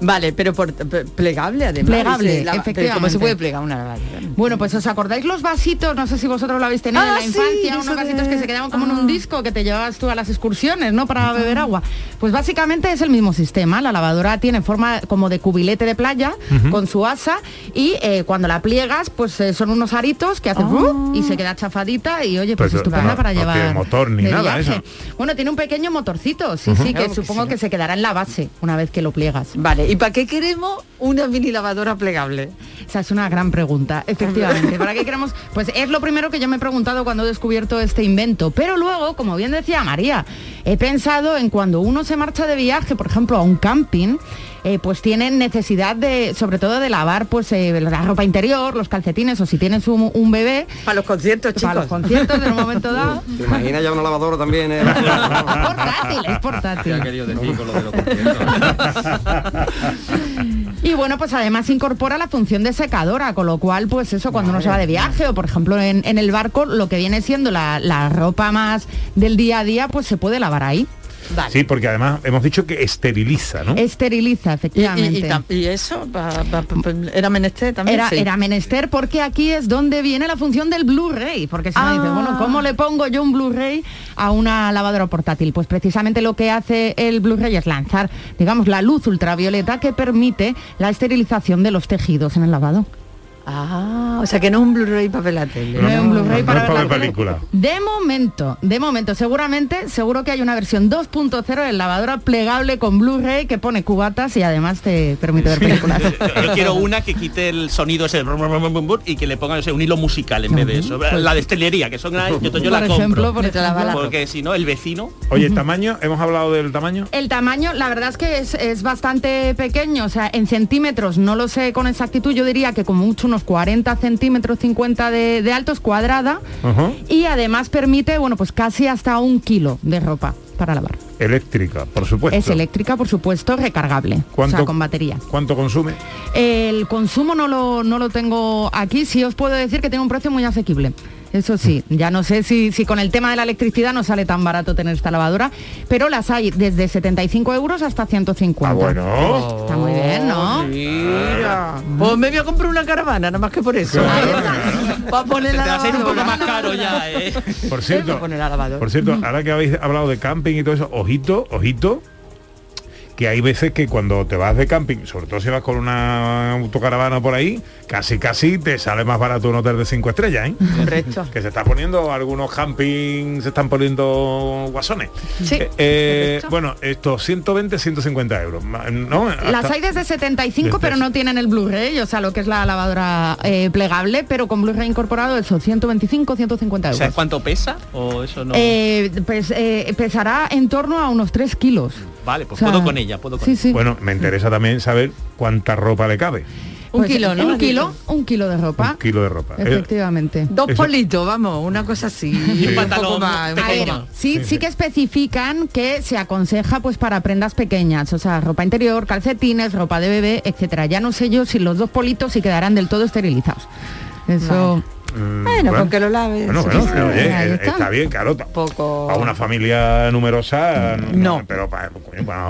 Speaker 5: Vale, pero por, plegable además.
Speaker 7: Plegable,
Speaker 5: dice, lava- pero ¿Cómo se
Speaker 7: efectivamente.
Speaker 5: puede plegar una lavadora?
Speaker 7: Bueno, pues os acordáis los vasitos, no sé si vosotros lo habéis tenido
Speaker 5: Ah,
Speaker 7: en la
Speaker 5: sí,
Speaker 7: infancia, unos
Speaker 5: de-
Speaker 7: vasitos que se quedaban como en
Speaker 5: Ah.
Speaker 7: un disco que te llevabas tú a las excursiones, ¿no? Para beber agua. Pues básicamente es el mismo sistema. La lavadora tiene forma como de cubilete de playa con su asa y eh, cuando la pliegas, pues eh, son unos aritos que hacen ¡uh! y se queda chafadita y oye, pues
Speaker 2: Pero
Speaker 7: estupenda
Speaker 2: no-
Speaker 7: para
Speaker 2: no
Speaker 7: llevar.
Speaker 2: tiene motor ni
Speaker 7: de
Speaker 2: nada,
Speaker 7: viaje.
Speaker 2: eso.
Speaker 7: Bueno, tiene un pequeño motorcito, sí, sí, que
Speaker 5: Claro que
Speaker 7: supongo
Speaker 5: sí.
Speaker 7: que se quedará en la base una vez que lo pliegas.
Speaker 5: Vale, ¿y para qué queremos una mini lavadora plegable?
Speaker 7: Esa es una gran pregunta, efectivamente. [laughs] ¿Para qué queremos? Pues es lo primero que yo me he preguntado cuando he descubierto este invento. Pero luego, como bien decía María, he pensado en cuando uno se marcha de viaje, por ejemplo, a un camping, eh, pues tienen necesidad de, sobre todo de lavar pues eh, la ropa interior, los calcetines o si tienes un, un bebé.
Speaker 5: Para los conciertos, chicos.
Speaker 7: Para los conciertos en un momento [laughs] dado.
Speaker 16: ¿Te imaginas ya una lavadora también? eh? [laughs]
Speaker 7: portátil, es portátil. Y bueno, pues además incorpora la función de secadora, con lo cual, pues eso, cuando uno se va de viaje o por ejemplo en, en el barco, lo que viene siendo la, la ropa más del día a día, pues se puede lavar ahí.
Speaker 2: Sí, porque además hemos dicho que esteriliza, ¿no?
Speaker 7: Esteriliza, efectivamente.
Speaker 5: y- y tam- y eso pa- pa- pa- pa- era menester también.
Speaker 7: Era,
Speaker 5: sí.
Speaker 7: era menester porque aquí es donde viene la función del Blu-ray, porque si no
Speaker 5: Ah.
Speaker 7: dices, bueno, ¿cómo le pongo yo un Blu-ray a una lavadora portátil? Pues precisamente lo que hace el Blu-ray es lanzar, digamos, la luz ultravioleta que permite la esterilización de los tejidos en el lavado.
Speaker 5: Ah, o sea que no es un Blu-ray para la tele.
Speaker 7: No es un Blu-ray
Speaker 2: no
Speaker 7: para ver
Speaker 2: para
Speaker 7: la tele. De momento, de momento, seguramente, seguro que hay una versión 2.0 de lavadora plegable con Blu-ray que pone cubatas y además te permite ver películas. [laughs]
Speaker 4: Yo quiero una que quite el sonido ese y que le ponga no sé, un hilo musical en vez de eso. La destilería, que son yo, yo
Speaker 7: Por
Speaker 4: la compro.
Speaker 7: ejemplo, por ejemplo.
Speaker 4: Porque si no, el vecino.
Speaker 2: Oye, tamaño, hemos hablado del tamaño.
Speaker 7: El tamaño, la verdad es que es, es bastante pequeño, o sea, en centímetros no lo sé con exactitud, yo diría que como mucho unos 40 centímetros, 50 de, de alto, es cuadrada y además permite, bueno, pues casi hasta un kilo de ropa para lavar.
Speaker 2: Eléctrica, por supuesto.
Speaker 7: Es eléctrica, por supuesto, recargable, o
Speaker 2: ¿Cuánto-
Speaker 7: sea, con batería.
Speaker 2: ¿Cuánto consume?
Speaker 7: El consumo no lo, no lo tengo aquí, sí os puedo decir que tiene un precio muy asequible. Eso sí, ya no sé si, si con el tema de la electricidad no sale tan barato tener esta lavadora, pero las hay desde 75 euros hasta 150.
Speaker 2: Ah, bueno.
Speaker 7: Está muy bien, ¿no?
Speaker 5: Mira. Pues me voy a comprar una caravana, nada más que por eso. Poner la
Speaker 4: Te va a ser un poco más caro ya, ¿eh?
Speaker 2: Por cierto,
Speaker 5: poner la
Speaker 2: por cierto, ahora que habéis hablado de camping y todo eso, ojito, ojito, que hay veces que cuando te vas de camping, sobre todo si vas con una autocaravana por ahí, casi casi te sale más barato un hotel de cinco estrellas, ¿eh? [laughs]
Speaker 5: Correcto.
Speaker 2: Que se está poniendo, algunos camping se están poniendo guasones.
Speaker 5: Sí,
Speaker 2: Eh, eh, bueno, estos 120, 150 euros. ¿no?
Speaker 7: Las hay desde 75,
Speaker 2: Desde-
Speaker 7: pero no tienen el Blu-ray, o sea, lo que es la lavadora eh, plegable, pero con Blu-ray incorporado, eso, 125, 150 euros.
Speaker 4: ¿Sabes cuánto pesa? O eso no.
Speaker 7: Eh, pues eh, pesará en torno a unos 3 kilos.
Speaker 4: Vale, pues
Speaker 7: o sea,
Speaker 4: puedo con ella, puedo con
Speaker 7: Sí,
Speaker 4: ella.
Speaker 7: sí.
Speaker 2: Bueno, me interesa también saber cuánta ropa le cabe.
Speaker 5: Un
Speaker 7: Pues,
Speaker 5: kilo, ¿no?
Speaker 7: Un kilo, un kilo de ropa.
Speaker 2: Un kilo de ropa. Eh,
Speaker 7: Efectivamente.
Speaker 5: Dos
Speaker 2: Eso-
Speaker 5: politos, vamos, una cosa así.
Speaker 2: Sí.
Speaker 5: Un
Speaker 4: pantalón
Speaker 5: más. un
Speaker 7: A ver, sí,
Speaker 2: Sí,
Speaker 7: sí,
Speaker 2: sí.
Speaker 7: que especifican que se aconseja pues para prendas pequeñas, o sea, ropa interior, calcetines, ropa de bebé, etcétera. Ya no sé yo si los dos politos sí quedarán del todo esterilizados. Eso.
Speaker 2: mm,
Speaker 5: Bueno, con que lo laves.
Speaker 2: Bueno, bueno,
Speaker 5: sí.
Speaker 2: pero, oye,
Speaker 7: Ahí
Speaker 2: eh,
Speaker 7: está.
Speaker 2: está. bien, claro.
Speaker 5: Poco-
Speaker 2: A una familia numerosa,
Speaker 5: No.
Speaker 2: pero para,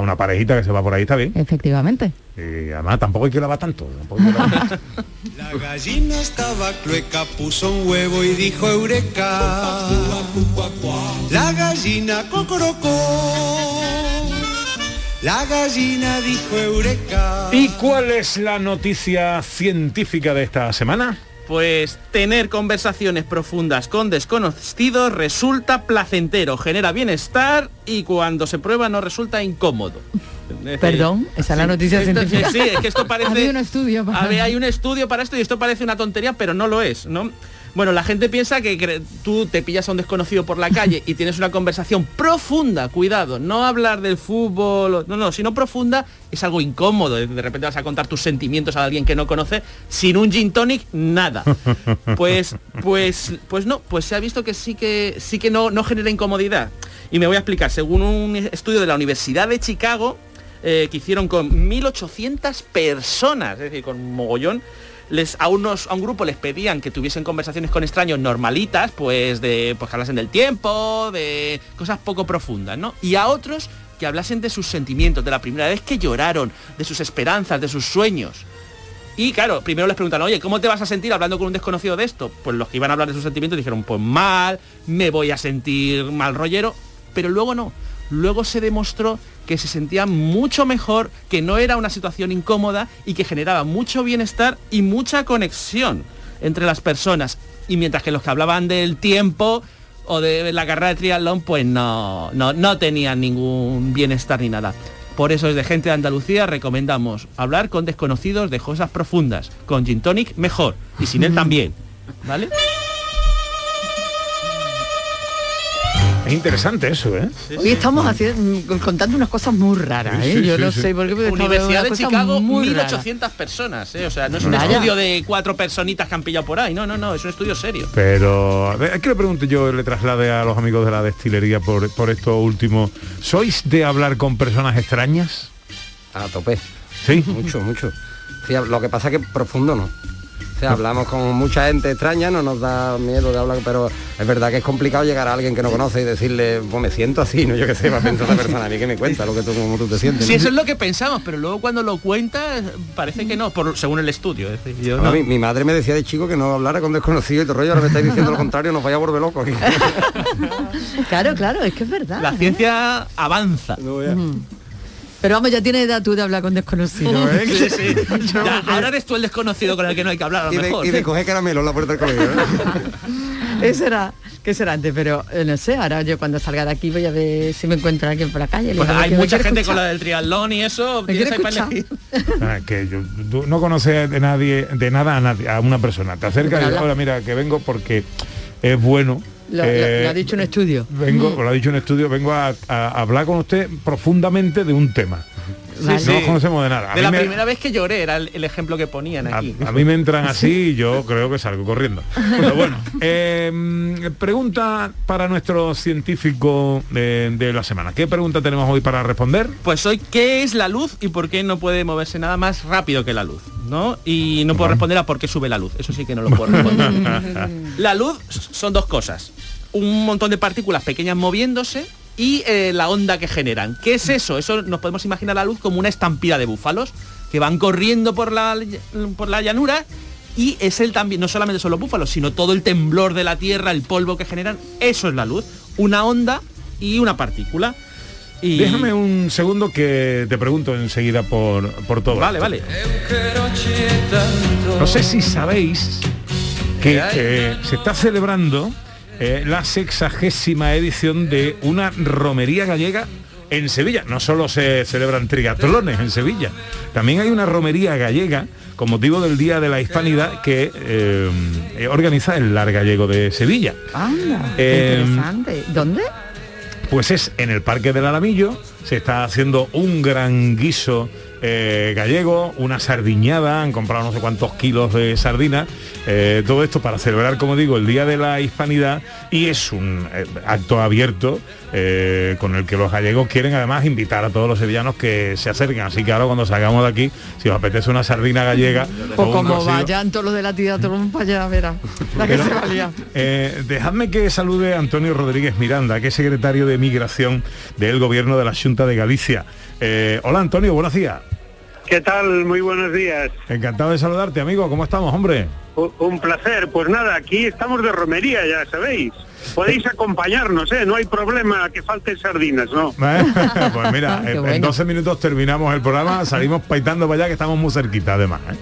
Speaker 2: una parejita que se va por ahí está bien.
Speaker 7: Efectivamente.
Speaker 2: Y además tampoco hay que lavar tanto. tampoco hay que lavar- [laughs]
Speaker 9: La gallina estaba clueca, puso un huevo y dijo eureka. La gallina cocorocó. La gallina dijo eureka.
Speaker 2: ¿Y cuál es la noticia científica de esta semana?
Speaker 4: Pues tener conversaciones profundas con desconocidos resulta placentero, genera bienestar y cuando se prueba no resulta incómodo. [laughs]
Speaker 5: Perdón, esa es la noticia
Speaker 4: esto-
Speaker 5: científica.
Speaker 4: Sí, es que esto [laughs] parece...
Speaker 7: Había un estudio para- [laughs]
Speaker 4: hay un estudio para esto y esto parece una tontería, pero no lo es, ¿no? Bueno, la gente piensa que tú te pillas a un desconocido por la calle y tienes una conversación profunda, cuidado, no hablar del fútbol, no, no, sino profunda es algo incómodo. De repente vas a contar tus sentimientos a alguien que no conoce sin un gin tonic, nada. [laughs] Pues, pues, pues no, pues se ha visto que sí que sí que no, no genera incomodidad. Y me voy a explicar. Según un estudio de la Universidad de Chicago, eh, que hicieron con 1.800 personas, es decir, con mogollón, les, a, unos, a un grupo les pedían que tuviesen conversaciones con extraños normalitas, pues de pues que hablasen del tiempo, de cosas poco profundas, ¿no? Y a otros que hablasen de sus sentimientos, de la primera vez que lloraron, de sus esperanzas, de sus sueños. Y claro, primero les preguntan, oye, ¿cómo te vas a sentir hablando con un desconocido de esto? Pues los que iban a hablar de sus sentimientos dijeron, pues mal, me voy a sentir mal rollero, pero luego no. Luego se demostró que se sentían mucho mejor, que no era una situación incómoda y que generaba mucho bienestar y mucha conexión entre las personas. Y mientras que los que hablaban del tiempo o de la carrera de triatlón, pues no, no, no tenían ningún bienestar ni nada. Por eso desde Gente de Andalucía recomendamos hablar con desconocidos de cosas profundas. Con Gin Tonic mejor y sin él [laughs] también. ¿Vale?
Speaker 2: Es interesante eso, ¿eh?
Speaker 5: Hoy estamos haciendo, contando unas cosas muy raras, ¿eh?
Speaker 2: sí,
Speaker 5: Yo no
Speaker 2: sí.
Speaker 5: sé por qué, pero
Speaker 4: Universidad de Chicago,
Speaker 5: muy rara.
Speaker 4: 1800 personas, ¿eh? O sea, no es un
Speaker 5: Vaya.
Speaker 4: estudio de cuatro personitas que han pillado por ahí. No, no, no, es un estudio serio.
Speaker 2: Pero a ver, es que le pregunte yo, le traslade a los amigos de la destilería por, por esto último. ¿Sois de hablar con personas extrañas?
Speaker 16: A tope.
Speaker 2: Sí.
Speaker 16: Mucho, mucho. Sí, lo que pasa es que profundo no. O sea, hablamos con mucha gente extraña, no nos da miedo de hablar, pero es verdad que es complicado llegar a alguien que no conoce y decirle, pues me siento así, ¿no? Yo qué sé, va a pensar esa persona a mí que me cuenta lo que tú, cómo tú te sientes.
Speaker 4: Sí,
Speaker 16: ¿no?
Speaker 4: eso es lo que pensamos, pero luego cuando lo cuentas parece que no, por, según el estudio. Es decir, yo
Speaker 16: No,
Speaker 4: no.
Speaker 16: mi, mi madre me decía de chico que no hablara con desconocidos y todo rollo, ahora me estáis diciendo lo contrario, nos vaya a volver loco aquí. [laughs]
Speaker 5: Claro, claro, es que es verdad.
Speaker 4: La ciencia avanza.
Speaker 5: Mm. Pero vamos, ya tienes edad tú de hablar con desconocidos, ¿eh?
Speaker 4: Sí, sí. [laughs] Ya, ahora eres tú el desconocido con el que no hay que hablar, a lo
Speaker 16: y, de,
Speaker 4: mejor.
Speaker 16: y de coger caramelo en la puerta del colegio. ¿eh? [laughs]
Speaker 5: Eso era, que será antes, pero eh, no sé, ahora yo cuando salga de aquí voy a ver si me encuentro a alguien por la calle. le
Speaker 4: Pues hay mucha gente
Speaker 5: escuchar.
Speaker 4: con la del triatlón y eso.
Speaker 5: ¿Me quiere escuchar?
Speaker 2: Ah, que yo, tú no conoces de nadie, de nada a nadie, a una persona. Te acercas y hola, mira, que vengo porque es bueno.
Speaker 5: Lo,
Speaker 2: eh,
Speaker 5: lo ha dicho un estudio.
Speaker 2: Vengo, lo ha dicho en estudio, vengo a, a hablar con usted profundamente de un tema.
Speaker 4: Vale.
Speaker 2: No nos conocemos de nada. A
Speaker 4: De la
Speaker 2: me-
Speaker 4: primera vez que lloré era el, el ejemplo que ponían
Speaker 2: A,
Speaker 4: aquí.
Speaker 2: a mí me entran así y yo creo que salgo corriendo. Pero bueno, [laughs] eh, pregunta para nuestro científico de, de la semana. ¿Qué pregunta tenemos hoy para responder?
Speaker 4: Pues hoy, ¿qué es la luz y por qué no puede moverse nada más rápido que la luz? ¿no? Y no puedo responder a por qué sube la luz. Eso sí que no lo puedo responder. [laughs] la luz son dos cosas. Un montón de partículas pequeñas moviéndose y eh, la onda que generan. ¿Qué es eso? Eso nos podemos imaginar la luz como una estampida de búfalos que van corriendo por la, por la llanura y es el también, no solamente son los búfalos, sino todo el temblor de la tierra, el polvo que generan, eso es la luz. Una onda y una partícula. Y...
Speaker 2: Déjame un segundo que te pregunto enseguida por, por todo.
Speaker 4: Vale,
Speaker 2: esto.
Speaker 4: vale.
Speaker 2: No sé si sabéis que eh, se está celebrando eh, la sexagésima edición de una romería gallega en Sevilla. No solo se celebran triatlones en Sevilla, también hay una romería gallega con motivo del Día de la Hispanidad que eh, eh, organiza el Lar Gallego de Sevilla.
Speaker 5: Anda,
Speaker 2: Eh,
Speaker 5: interesante. ¿Dónde?
Speaker 2: Pues es en el Parque del Alamillo, se está haciendo un gran guiso eh, gallego, una sardiñada, han comprado no sé cuántos kilos de sardina, eh, todo esto para celebrar, como digo, el Día de la Hispanidad y es un eh, acto abierto eh, con el que los gallegos quieren además invitar a todos los sevillanos que se acerquen, así que ahora cuando salgamos de aquí, si os apetece una sardina gallega,
Speaker 5: O como vayan todos los de la tía, todo para allá, verá. La que
Speaker 2: Pero,
Speaker 5: se valía.
Speaker 2: dejadme que salude a Antonio Rodríguez Miranda, que es secretario de Migración del Gobierno de la Junta de Galicia. Hola Antonio, buenos días.
Speaker 19: ¿Qué tal? Muy buenos días.
Speaker 2: Encantado de saludarte, amigo. ¿Cómo estamos, hombre?
Speaker 19: Un placer. Pues nada, aquí estamos de romería, ya sabéis. Podéis acompañarnos, ¿eh? No hay problema que falten sardinas, ¿no? [laughs]
Speaker 2: pues mira, [laughs] en
Speaker 19: bueno.
Speaker 2: 12 minutos terminamos el programa, salimos paitando para allá que estamos muy cerquita además. ¿eh?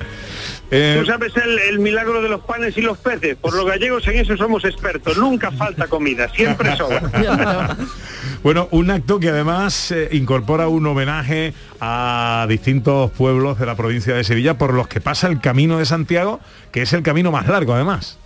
Speaker 2: Eh,
Speaker 19: Tú sabes el, el milagro de los panes y los peces. Por los gallegos en eso somos expertos. Nunca falta comida, siempre sobra. [laughs]
Speaker 2: Bueno, un acto que además eh, incorpora un homenaje a distintos pueblos de la provincia de Sevilla por los que pasa el Camino de Santiago, que es el camino más largo además.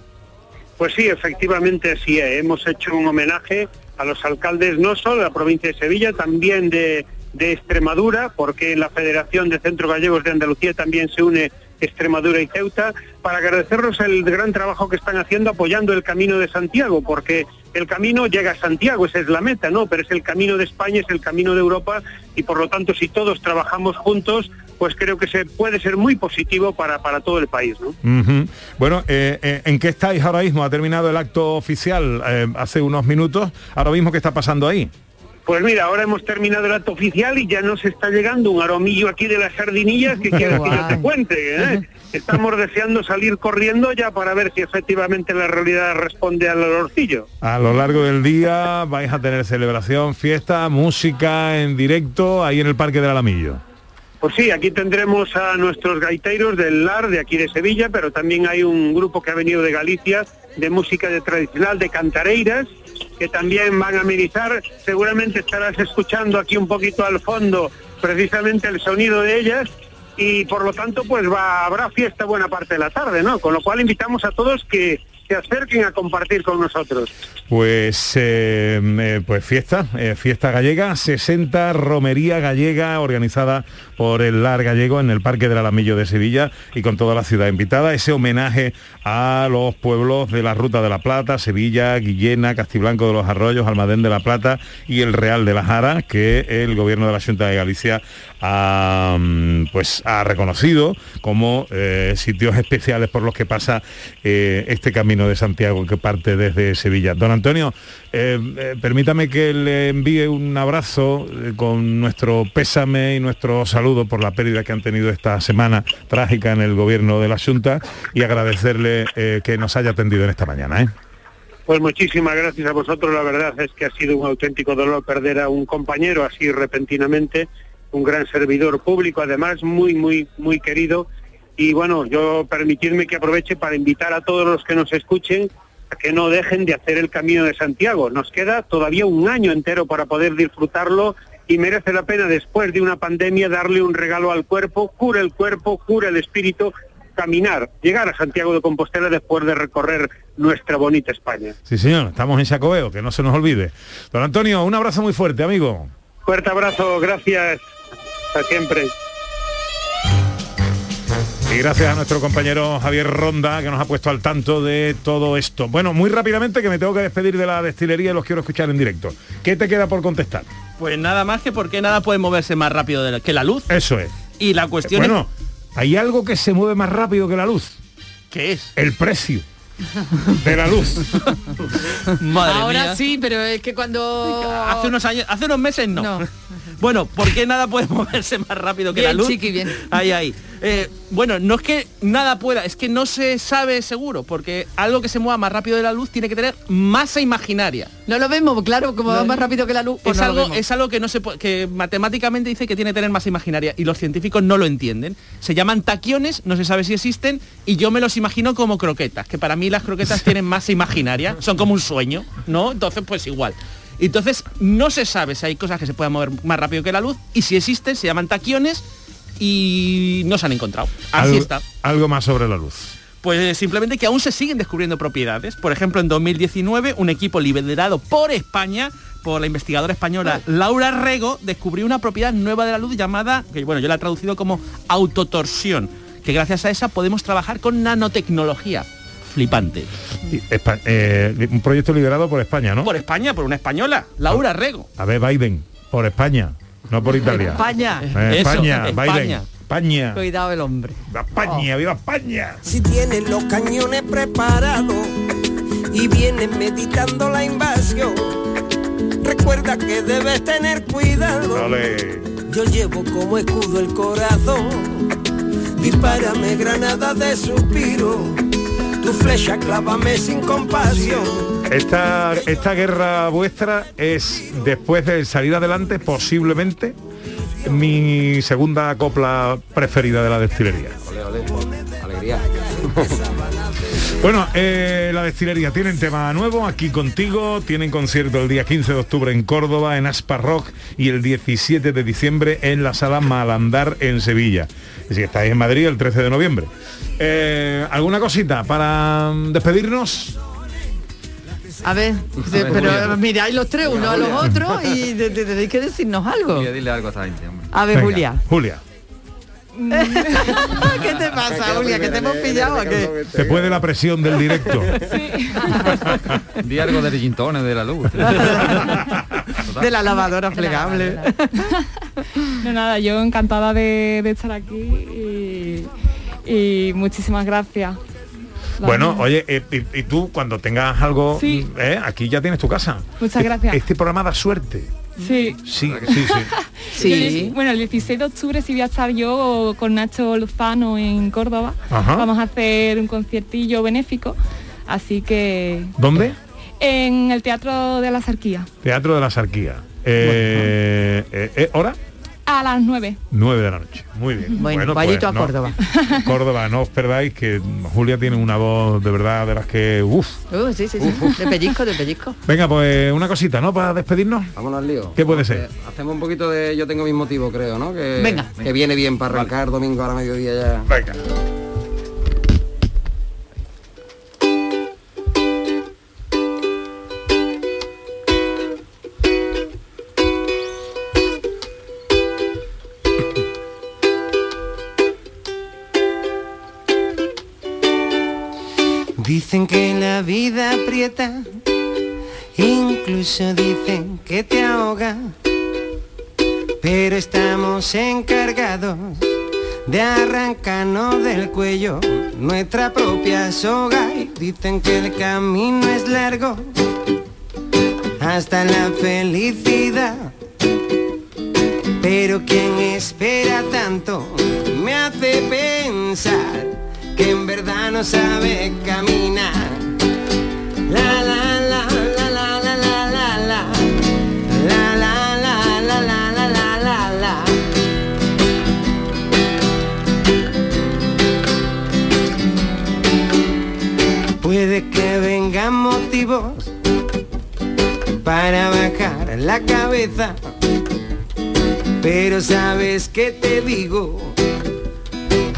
Speaker 19: Pues sí, efectivamente así es. Hemos hecho un homenaje a los alcaldes no solo de la provincia de Sevilla, también de, de Extremadura, porque la Federación de Centros Gallegos de Andalucía también se une Extremadura y Ceuta, para agradecerles el gran trabajo que están haciendo apoyando el Camino de Santiago, porque el camino llega a Santiago, esa es la meta, ¿no? Pero es el camino de España, es el camino de Europa y por lo tanto si todos trabajamos juntos, pues creo que se puede ser muy positivo para, para todo el país.
Speaker 2: Bueno, eh, eh, ¿en qué estáis ahora mismo? Ha terminado el acto oficial eh, hace unos minutos. Ahora mismo, ¿qué está pasando ahí?
Speaker 19: Pues mira, ahora hemos terminado el acto oficial y ya nos está llegando un aromillo aquí de las sardinillas que [laughs] quieres que yo te cuente. ¿eh? Estamos deseando salir corriendo ya para ver si efectivamente la realidad responde al olorcillo.
Speaker 2: A lo largo del día vais a tener celebración, fiesta, música en directo ahí en el Parque del Alamillo.
Speaker 19: Pues sí, aquí tendremos a nuestros gaiteros del LAR de aquí de Sevilla, pero también hay un grupo que ha venido de Galicia de música de tradicional de cantareiras que también van a amenizar. Seguramente estarás escuchando aquí un poquito al fondo precisamente el sonido de ellas y por lo tanto pues va, habrá fiesta buena parte de la tarde, ¿no? Con lo cual invitamos a todos que se acerquen a compartir con nosotros.
Speaker 2: Pues, eh, eh, pues fiesta, eh, fiesta gallega, 60 romería gallega organizada por el LAR gallego en el Parque del Alamillo de Sevilla y con toda la ciudad invitada. Ese homenaje a los pueblos de la Ruta de la Plata, Sevilla, Guillena, Castiblanco de los Arroyos, Almadén de la Plata y el Real de la Jara, que el gobierno de la Junta de Galicia ha, pues, ha reconocido como eh, sitios especiales por los que pasa eh, este camino de Santiago que parte desde Sevilla. Don Antonio, eh, permítame que le envíe un abrazo con nuestro pésame y nuestro saludo por la pérdida que han tenido esta semana trágica en el gobierno de la Junta y agradecerle eh, que nos haya atendido en esta mañana. ¿eh?
Speaker 19: Pues muchísimas gracias a vosotros. La verdad es que ha sido un auténtico dolor perder a un compañero así repentinamente, un gran servidor público, además muy, muy, muy querido. Y bueno, yo permitidme que aproveche para invitar a todos los que nos escuchen a que no dejen de hacer el Camino de Santiago. Nos queda todavía un año entero para poder disfrutarlo y merece la pena después de una pandemia darle un regalo al cuerpo, cura el cuerpo, cura el espíritu, caminar, llegar a Santiago de Compostela después de recorrer nuestra bonita España.
Speaker 2: Sí, señor, estamos en Sacobeo, que no se nos olvide. Don Antonio, un abrazo muy fuerte, amigo.
Speaker 19: Fuerte abrazo, gracias. Hasta siempre.
Speaker 2: Y gracias a nuestro compañero Javier Ronda, que nos ha puesto al tanto de todo esto. Bueno, muy rápidamente, que me tengo que despedir de la destilería y los quiero escuchar en directo. ¿Qué te queda por contestar?
Speaker 4: Pues nada más que porque nada puede moverse más rápido de la- que la luz.
Speaker 2: Eso es.
Speaker 4: Y la cuestión
Speaker 2: Bueno, hay algo que se mueve más rápido que la luz.
Speaker 4: ¿Qué es?
Speaker 2: El precio de la luz. [laughs]
Speaker 4: Madre
Speaker 5: Ahora
Speaker 4: mía.
Speaker 5: sí, pero es que cuando...
Speaker 4: Hace unos años, hace unos meses no. [laughs] Bueno, ¿por qué nada puede [laughs] moverse más rápido que
Speaker 5: Bien,
Speaker 4: la luz?
Speaker 5: chiqui, bien.
Speaker 4: Ahí, ahí. Eh, bueno, no es que nada pueda, es que no se sabe seguro, porque algo que se mueva más rápido de la luz tiene que tener masa imaginaria.
Speaker 5: No lo vemos, claro, como va más rápido que la luz. pues
Speaker 4: es,
Speaker 5: no
Speaker 4: algo, es algo que no se puede- que matemáticamente dice que tiene que tener masa imaginaria y los científicos no lo entienden. Se llaman taquiones, no se sabe si existen y yo me los imagino como croquetas, que para mí las croquetas [laughs] tienen masa imaginaria, son como un sueño, ¿no? Entonces pues igual. Entonces no se sabe si hay cosas que se puedan mover más rápido que la luz y si existen se llaman taquiones y no se han encontrado. Así
Speaker 2: Algo-
Speaker 4: está.
Speaker 2: Algo más sobre la luz.
Speaker 4: Pues simplemente que aún se siguen descubriendo propiedades. Por ejemplo, en 2019, un equipo liderado por España, por la investigadora española Laura Rego, descubrió una propiedad nueva de la luz llamada, que bueno, yo la he traducido como autotorsión, que gracias a esa podemos trabajar con nanotecnología. Flipante.
Speaker 2: Y Espa- eh, un proyecto liderado por España, ¿no?
Speaker 4: Por España, por una española, Laura Rego.
Speaker 2: A ver, Biden, por España, no por Italia. [laughs]
Speaker 5: España.
Speaker 2: Eh,
Speaker 4: Eso,
Speaker 2: España,
Speaker 4: España.
Speaker 2: Biden. España.
Speaker 5: Cuidado el hombre.
Speaker 2: ¡Viva España! ¡Viva España!
Speaker 15: Si tienen los cañones preparados y vienen meditando la invasión, recuerda que debes tener cuidado. Yo llevo como escudo el corazón. Dispárame granadas de suspiro. Tu flecha clávame sin compasión.
Speaker 2: Esta, esta guerra vuestra es, después de salir adelante, posiblemente mi segunda copla preferida de la destilería.
Speaker 16: Alegría. [laughs]
Speaker 2: Bueno, eh, la destilería tienen tema nuevo aquí contigo, tienen concierto el día 15 de octubre en Córdoba, en Aspa Rock y el 17 de diciembre en la sala Malandar en Sevilla. Y si estáis en Madrid el 13 de noviembre. Eh, ¿Alguna cosita para mm, despedirnos?
Speaker 5: A ver, [laughs]
Speaker 17: ver,
Speaker 5: pero
Speaker 17: Julia.
Speaker 5: miráis los tres uno a los otros y [laughs] te- te- tenéis que decirnos algo.
Speaker 17: A decirle algo a esta gente, hombre.
Speaker 5: A ver,
Speaker 2: Venga,
Speaker 5: Julia.
Speaker 2: Julia, [laughs]
Speaker 5: ¿Qué te pasa, Julia? ¿Que te hemos pillado o qué?
Speaker 2: te puede la presión del directo.
Speaker 17: Di algo de gintones de la luz.
Speaker 5: De la lavadora plegable.
Speaker 20: No, nada, yo encantada de, de estar aquí y, y muchísimas gracias.
Speaker 2: Bueno, oye, eh, y, y tú cuando tengas algo,
Speaker 20: Sí.
Speaker 2: eh, aquí ya tienes tu casa.
Speaker 20: Muchas gracias.
Speaker 2: Este programa da suerte.
Speaker 20: Sí.
Speaker 2: Sí, sí, sí. [laughs]
Speaker 20: Bueno, el 16 de octubre sí voy a estar yo con Nacho Luzano en Córdoba.
Speaker 2: Ajá.
Speaker 20: Vamos a hacer un conciertillo benéfico. Así que
Speaker 2: ¿Dónde?
Speaker 20: en el Teatro de la Sarquía.
Speaker 2: Teatro de la Sarquía. Eh, eh, eh, ¿Hora?
Speaker 20: A las 9.
Speaker 2: 9 de la noche. Muy bien.
Speaker 5: Bueno, vayito a
Speaker 2: no-
Speaker 5: Córdoba. [laughs]
Speaker 2: Córdoba, no os perdáis que Julia tiene una voz de verdad de las que... Uf.
Speaker 5: Uh, sí, sí, sí. De pellizco, de pellizco.
Speaker 2: Venga, pues una cosita, ¿no? Para despedirnos.
Speaker 16: Vámonos al lío.
Speaker 2: ¿Qué puede ser?
Speaker 16: Eh, Hacemos un poquito de Yo tengo mis motivos, creo, ¿no? Que,
Speaker 5: Venga.
Speaker 16: Que viene bien para arrancar domingo a la mediodía ya.
Speaker 2: Venga.
Speaker 15: Dicen que la vida aprieta, incluso dicen que te ahoga, pero estamos encargados de arrancarnos del cuello nuestra propia soga y dicen que el camino es largo hasta la felicidad. Pero quien espera tanto me hace pensar que en verdad no sabe caminar. La la la la la la la la la la la la la la la la Puede que vengan motivos para bajar la cabeza, pero sabes que te digo,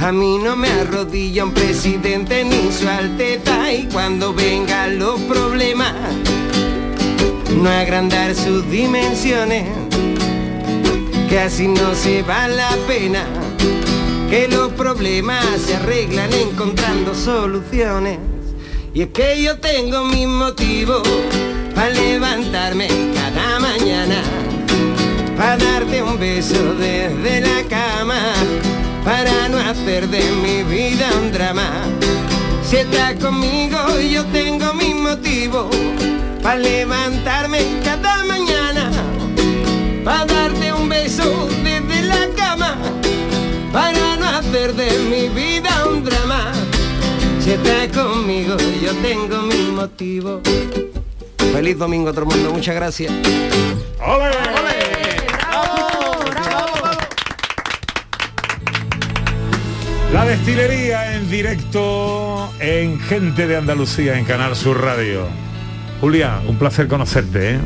Speaker 15: a mí no me arrodilla un presidente ni su alteza y cuando vengan los problemas, no agrandar sus dimensiones, que así no se va la pena, que los problemas se arreglan encontrando soluciones. Y es que yo tengo mis motivos para levantarme cada mañana, para darte un beso desde la cama, para no hacer de mi vida un drama. Si estás conmigo yo tengo mis motivos para levantarme cada mañana, para darte un beso desde la cama, para no hacer de mi vida un drama. Si estás conmigo yo tengo mis motivos. Feliz domingo todo el mundo, muchas gracias.
Speaker 2: La destilería en directo en Gente de Andalucía en Canal Sur Radio. Julia, un placer conocerte, ¿eh?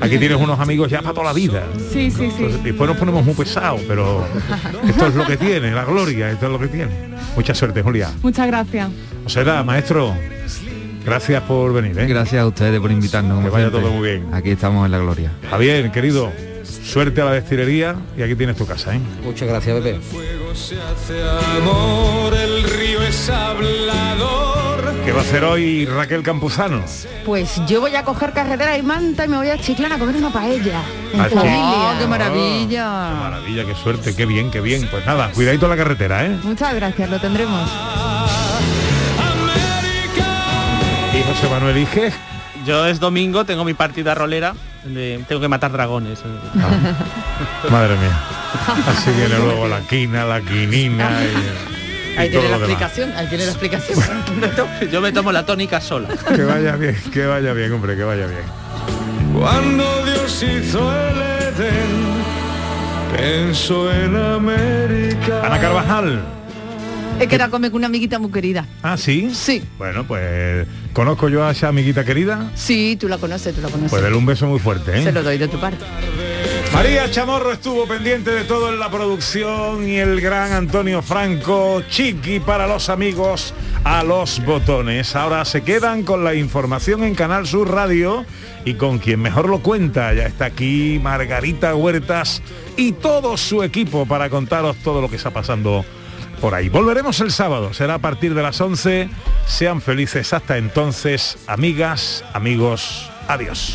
Speaker 2: Aquí tienes unos amigos ya para toda la vida.
Speaker 20: Sí, sí, sí.
Speaker 2: Entonces, después nos ponemos muy pesados, pero esto es lo que tiene, la gloria, esto es lo que tiene. Mucha suerte, Julia.
Speaker 20: Muchas gracias.
Speaker 2: O sea, maestro, gracias por venir, ¿eh?
Speaker 17: Gracias a ustedes por invitarnos.
Speaker 2: Que vaya
Speaker 17: siempre.
Speaker 2: todo muy bien.
Speaker 17: Aquí estamos en la gloria.
Speaker 2: Javier, querido, suerte a la destilería y aquí tienes tu casa, ¿eh?
Speaker 16: Muchas gracias, Pepe.
Speaker 9: Se hace amor, el río es hablador.
Speaker 2: ¿Qué va a hacer hoy Raquel Campuzano?
Speaker 7: Pues yo voy a coger carretera y manta y me voy a Chiclana a comer una paella. En
Speaker 2: ¿Ah,
Speaker 7: familia.
Speaker 5: Oh, qué maravilla.
Speaker 2: Maravilla, qué suerte, qué bien, qué bien. Pues nada, cuidadito la carretera, ¿eh?
Speaker 7: Muchas gracias, lo tendremos.
Speaker 2: Y José Manuel Ige,
Speaker 4: Yo es domingo, tengo mi partida rolera, de- tengo que matar dragones.
Speaker 2: madre mía. Así viene [laughs] luego la quina, la quinina y, y
Speaker 5: Ahí tiene la explicación, ahí tiene la explicación. [laughs] [laughs]
Speaker 4: Yo me tomo la tónica sola.
Speaker 2: Que vaya bien, que vaya bien, hombre, que vaya bien.
Speaker 9: Cuando Dios hizo el Edén, pensó en América.
Speaker 2: Ana Carvajal.
Speaker 5: He quedado comer con una amiguita muy querida.
Speaker 2: Ah, ¿sí?
Speaker 5: Sí.
Speaker 2: Bueno, pues conozco yo a esa amiguita querida.
Speaker 5: Sí, tú la conoces, tú la conoces.
Speaker 2: Pues dale un beso muy fuerte, ¿eh?
Speaker 5: Se lo doy de tu parte.
Speaker 2: María Chamorro estuvo pendiente de todo en la producción y el gran Antonio Franco, Chiqui para los amigos a los botones. Ahora se quedan con la información en Canal Sur Radio y con quien mejor lo cuenta. Ya está aquí Margarita Huertas y todo su equipo para contaros todo lo que está pasando por ahí. Volveremos el sábado, será a partir de las 11. Sean felices hasta entonces, amigas, amigos, adiós.